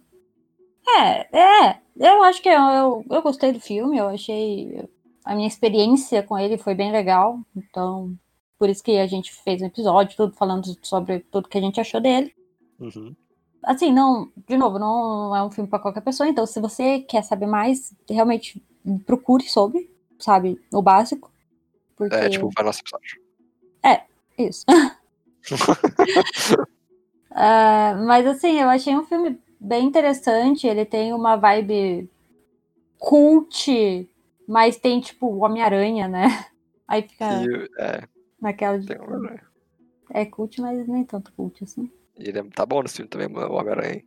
É, é. Eu acho que eu, eu, eu gostei do filme, eu achei. A minha experiência com ele foi bem legal. Então, por isso que a gente fez um episódio, tudo falando sobre tudo que a gente achou dele. Uhum assim, não, de novo, não é um filme para qualquer pessoa, então se você quer saber mais, realmente procure sobre, sabe, o básico. Porque... É, tipo, vai no nosso episódio. É, isso. uh, [laughs] mas assim, eu achei um filme bem interessante, ele tem uma vibe cult, mas tem tipo o Homem-Aranha, né? [laughs] Aí fica e, é, naquela de... É cult, mas nem tanto cult assim. E ele é, tá bom nesse filme também, o Homem-Aranha.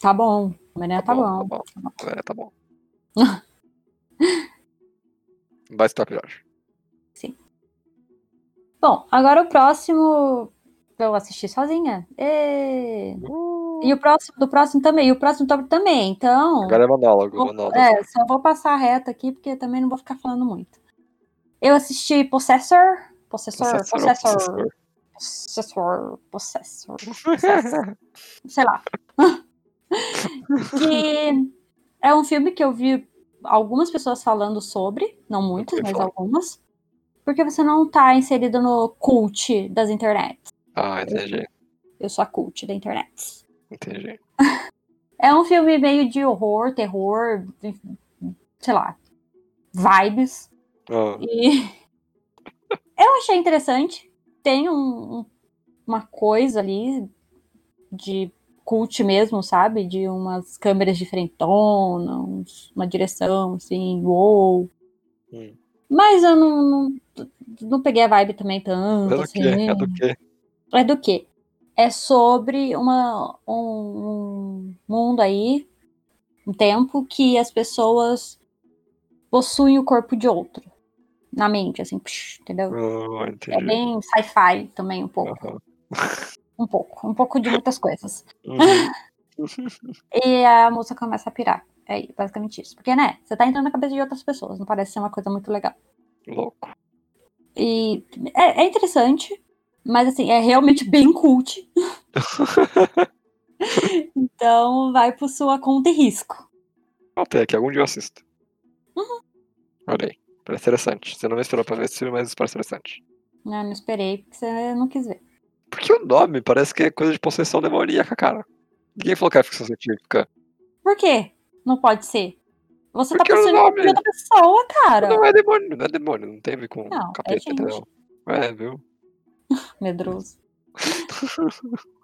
Tá bom. O Homem-Aranha tá, tá, bom. Tá bom. O Homem-Aranha tá bom. [laughs] Vai estar pior. Bom, agora o próximo eu assisti sozinha. E, e o próximo do próximo também. E o próximo top também. Então. Agora é monólogo. vou- monólogo. é, só vou passar reto aqui, porque também não vou ficar falando muito. Eu assisti Possessor. Possessor, Possessor, Possessor. Possessor, Possessor. Possessor. [laughs] sei lá. que é um filme que eu vi algumas pessoas falando sobre, não muitas, mas algumas. Porque você não tá inserido no cult das internet. Ah, entendi. Eu sou a cult da internet. Entendi. [laughs] É um filme meio de horror, terror, sei lá, vibes. Ah, E [laughs] eu achei interessante. Tem um- um- uma coisa ali de cult mesmo, sabe? De umas câmeras diferentonas, uma direção assim, uou. Hum. Mas eu não, não, não peguei a vibe também tanto. é do assim. quê? É do quê? É do quê? É sobre uma, um, um mundo aí, um tempo que as pessoas possuem o corpo de outro. Na mente, assim, psh, entendeu? Ah, É bem sci-fi também, um pouco. Aham. [laughs] Um pouco. Um pouco de muitas coisas. Uhum. [laughs] E a moça começa a pirar. É basicamente isso. Porque, né, você tá entrando na cabeça de outras pessoas. Não parece ser uma coisa muito legal. Louco. E é, é interessante, mas assim, é realmente bem cult. [laughs] então vai por sua conta e risco. Até aqui, algum dia eu assisto. Uhum. Olha aí. Parece interessante. Você não me esperou pra ver esse filme, mas parece interessante. Né, não esperei, porque você não quis ver. Porque o nome parece que é coisa de possessão demoníaca, cara. Ninguém falou que é ficção científica. Por quê? Não pode ser. Você Porque tá possuindo nome- outra pessoa, cara. Não é demônio, não é demônio, não tem a ver com Não, é capeta, gente. entendeu? É, viu? [laughs] Medroso. [laughs]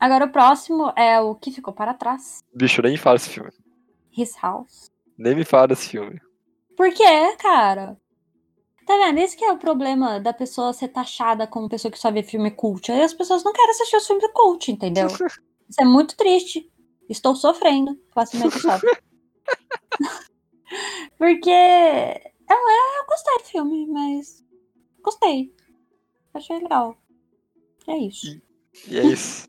Agora o próximo é o que ficou para trás. Bicho, nem me fala desse filme. His House. Nem me fala desse filme. Por quê, cara? Tá vendo? Esse que é o problema da pessoa ser taxada como pessoa que só vê filme cult. Aí as pessoas não querem assistir os filmes cult, entendeu? [laughs] Isso é muito triste. Estou sofrendo. Facilmente sofro. Porque eu, eu gostei do filme, mas gostei. Achei legal. É isso. E é isso.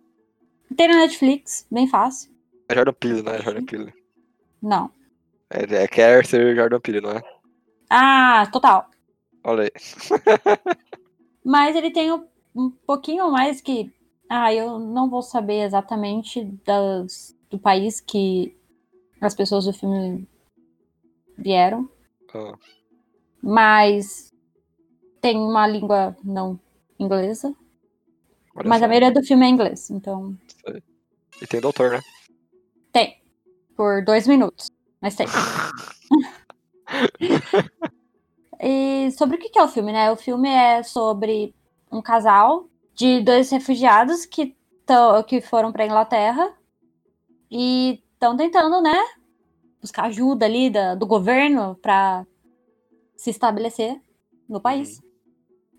Tem na Netflix, bem fácil. É Jordan Peele, não é Jordan Peele. Não. É, é quer ser Jordan Peele, não é? Ah, total. Olha aí. [laughs] Mas ele tem um, um pouquinho mais que. Ah, eu não vou saber exatamente das, do país que as pessoas do filme vieram. Ah, Mas tem uma língua não inglesa. olha Mas só. a maioria do filme é inglês. Então, E tem doutor, né? tem. Por dois minutos. Mas tem. [laughs] E sobre o que é o filme, né? O filme é sobre um casal de dois refugiados que, tão, que foram para Inglaterra e estão tentando, né, buscar ajuda ali da- do governo para se estabelecer no país.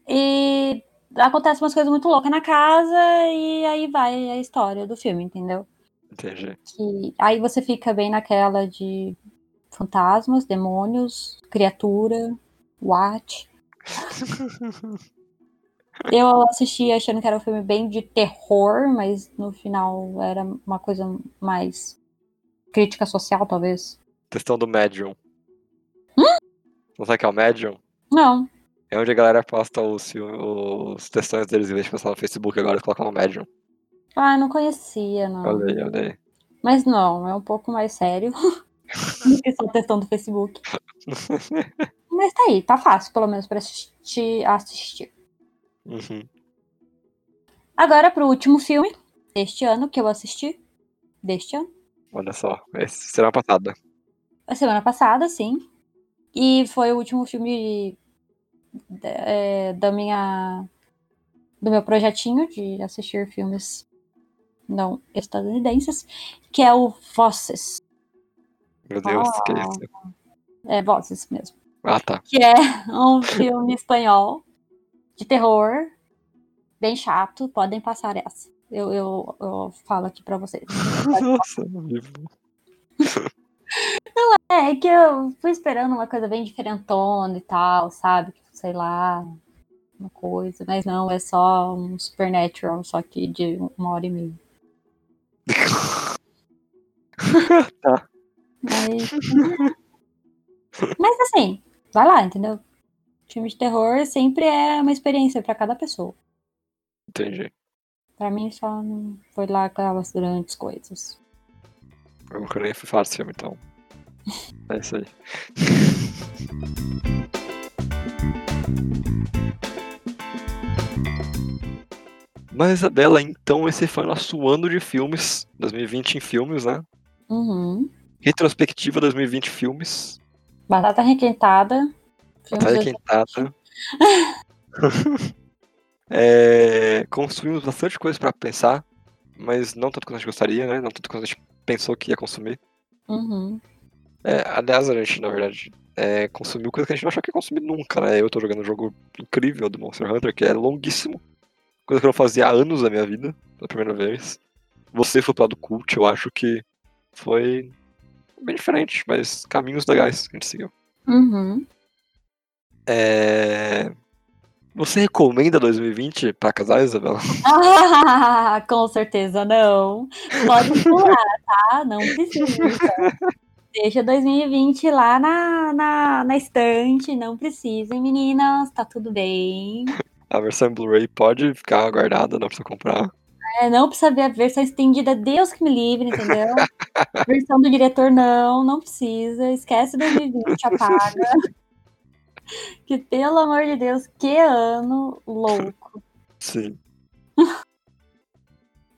E acontecem umas coisas muito loucas na casa e aí vai a história do filme, entendeu? Entendi. que aí você fica bem naquela de fantasmas, demônios, criatura, what. [laughs] Eu assisti achando que era um filme bem de terror, mas no final era uma coisa mais crítica social, talvez. Questão do Medium. Não sabe o que é o Medium? Não, É onde a galera posta os, os textões deles em vez de postar no Facebook, agora eles colocam no Medium. ah, não conhecia, não. Olha aí. Mas não, é um pouco mais sério [laughs] do que só testão do Facebook. Mas tá aí, tá fácil, pelo menos, pra assistir. assistir. Uhum. Agora pro último filme deste ano que eu assisti. Deste ano. Olha só, esse será passada. A semana passada, sim. E foi o último filme é, da minha. do meu projetinho de assistir filmes não estadunidenses, que é o Vozes. Meu Deus, Ah. que isso? É, Vozes mesmo. Ah, tá. Que é um filme espanhol de terror, bem chato. Podem passar essa. Eu, eu, eu falo aqui pra vocês. Nossa, vivo. É, é que eu fui esperando uma coisa bem diferentona e tal, sabe? Sei lá, uma coisa. Mas não, é só um Supernatural, só que de uma hora e meia. [laughs] tá. Mas, mas assim, vai lá, entendeu? Filme de terror sempre é uma experiência para cada pessoa. Entendi. Pra mim só não foi lá aquelas grandes coisas. Eu nunca nem fui falar desse filme, então. É isso aí. [laughs] Mas, Isabela, então esse foi o nosso ano de filmes, 2020 em filmes, né? Uhum. Retrospectiva 2020 filmes. Batata requentada. Batata requentada. [laughs] é, consumimos bastante coisa para pensar, mas não tanto quanto a gente gostaria, né? Não tanto quanto a gente pensou que ia consumir. Uhum. É, aliás, a gente, na verdade, é, consumiu coisa que a gente não achou que ia consumir nunca, né? Eu tô jogando um jogo incrível do Monster Hunter, que é longuíssimo. Coisa que eu não fazia há anos da minha vida, pela primeira vez. Você foi pro lado cult, eu acho que foi bem diferente, mas caminhos legais que a gente seguiu. Uhum. É... Você recomenda 2020 para casar, Isabela? [laughs] Ah, com certeza não. Pode pular, tá? Não precisa. Deixa 2020 lá na, na, na estante, não precisem, meninas, tá tudo bem. A versão Blu-ray pode ficar guardada, não precisa comprar. É, não precisa ver a versão estendida, Deus que me livre, entendeu? versão do diretor, não, não precisa. Esquece 2020, apaga. Que pelo amor de Deus, que ano louco. [laughs] Sim.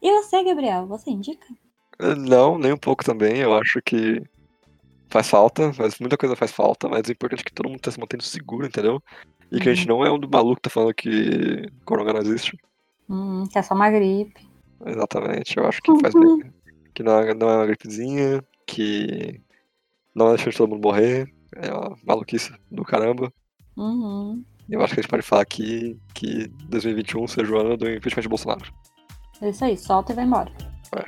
e você, Gabriel, você indica? Não, nem um pouco também. Eu acho que faz falta, mas muita coisa faz falta, mas o importante é que todo mundo tá se mantendo seguro, entendeu? E que a gente não é um do maluco que tá falando que corona não existe. Hum, que é só uma gripe. Exatamente, eu acho que faz bem. Que não é, não é uma gripezinha, que não é deixar todo mundo morrer. É uma maluquice do caramba. Uhum. Eu acho que a gente pode falar aqui que 2021 seja o ano do impeachment de Bolsonaro. É isso aí, solta e vai embora. É.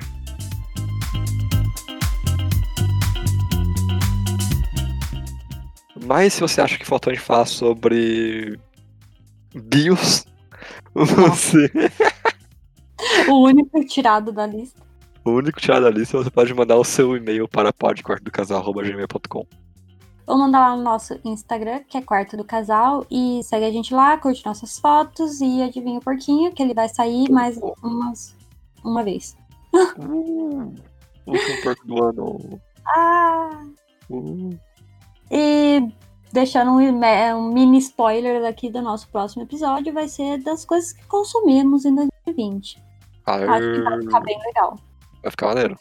Mas se você acha que faltou a gente falar sobre BIOS, [laughs] você. [laughs] o único tirado da lista. O único tirado da lista, você pode mandar o seu e-mail para podquartodocasal.gmail.com ou mandar lá no nosso Instagram, que é Quarto do Casal, e segue a gente lá, curte nossas fotos e adivinha o porquinho, que ele vai sair mais umas, uma vez. Uh, último porco do ano. Ah! Uh. E deixando um, um, mini spoiler aqui do nosso próximo episódio, vai ser das coisas que consumimos em 2020. Aê. Acho que vai ficar bem legal. Vai ficar maneiro.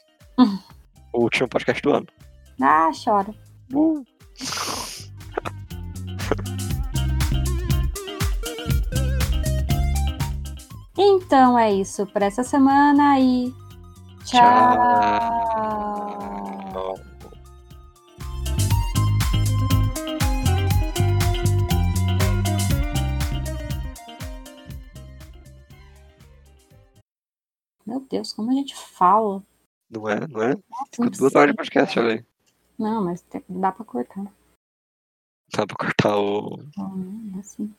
o último podcast do ano. Ah, chora. Uh. Então é isso por essa semana e tchau. tchau. Meu Deus, como a gente fala. Não é, não é? Ficou duas horas de podcast, olha aí. Não, mas dá pra cortar. Dá pra cortar o. É assim.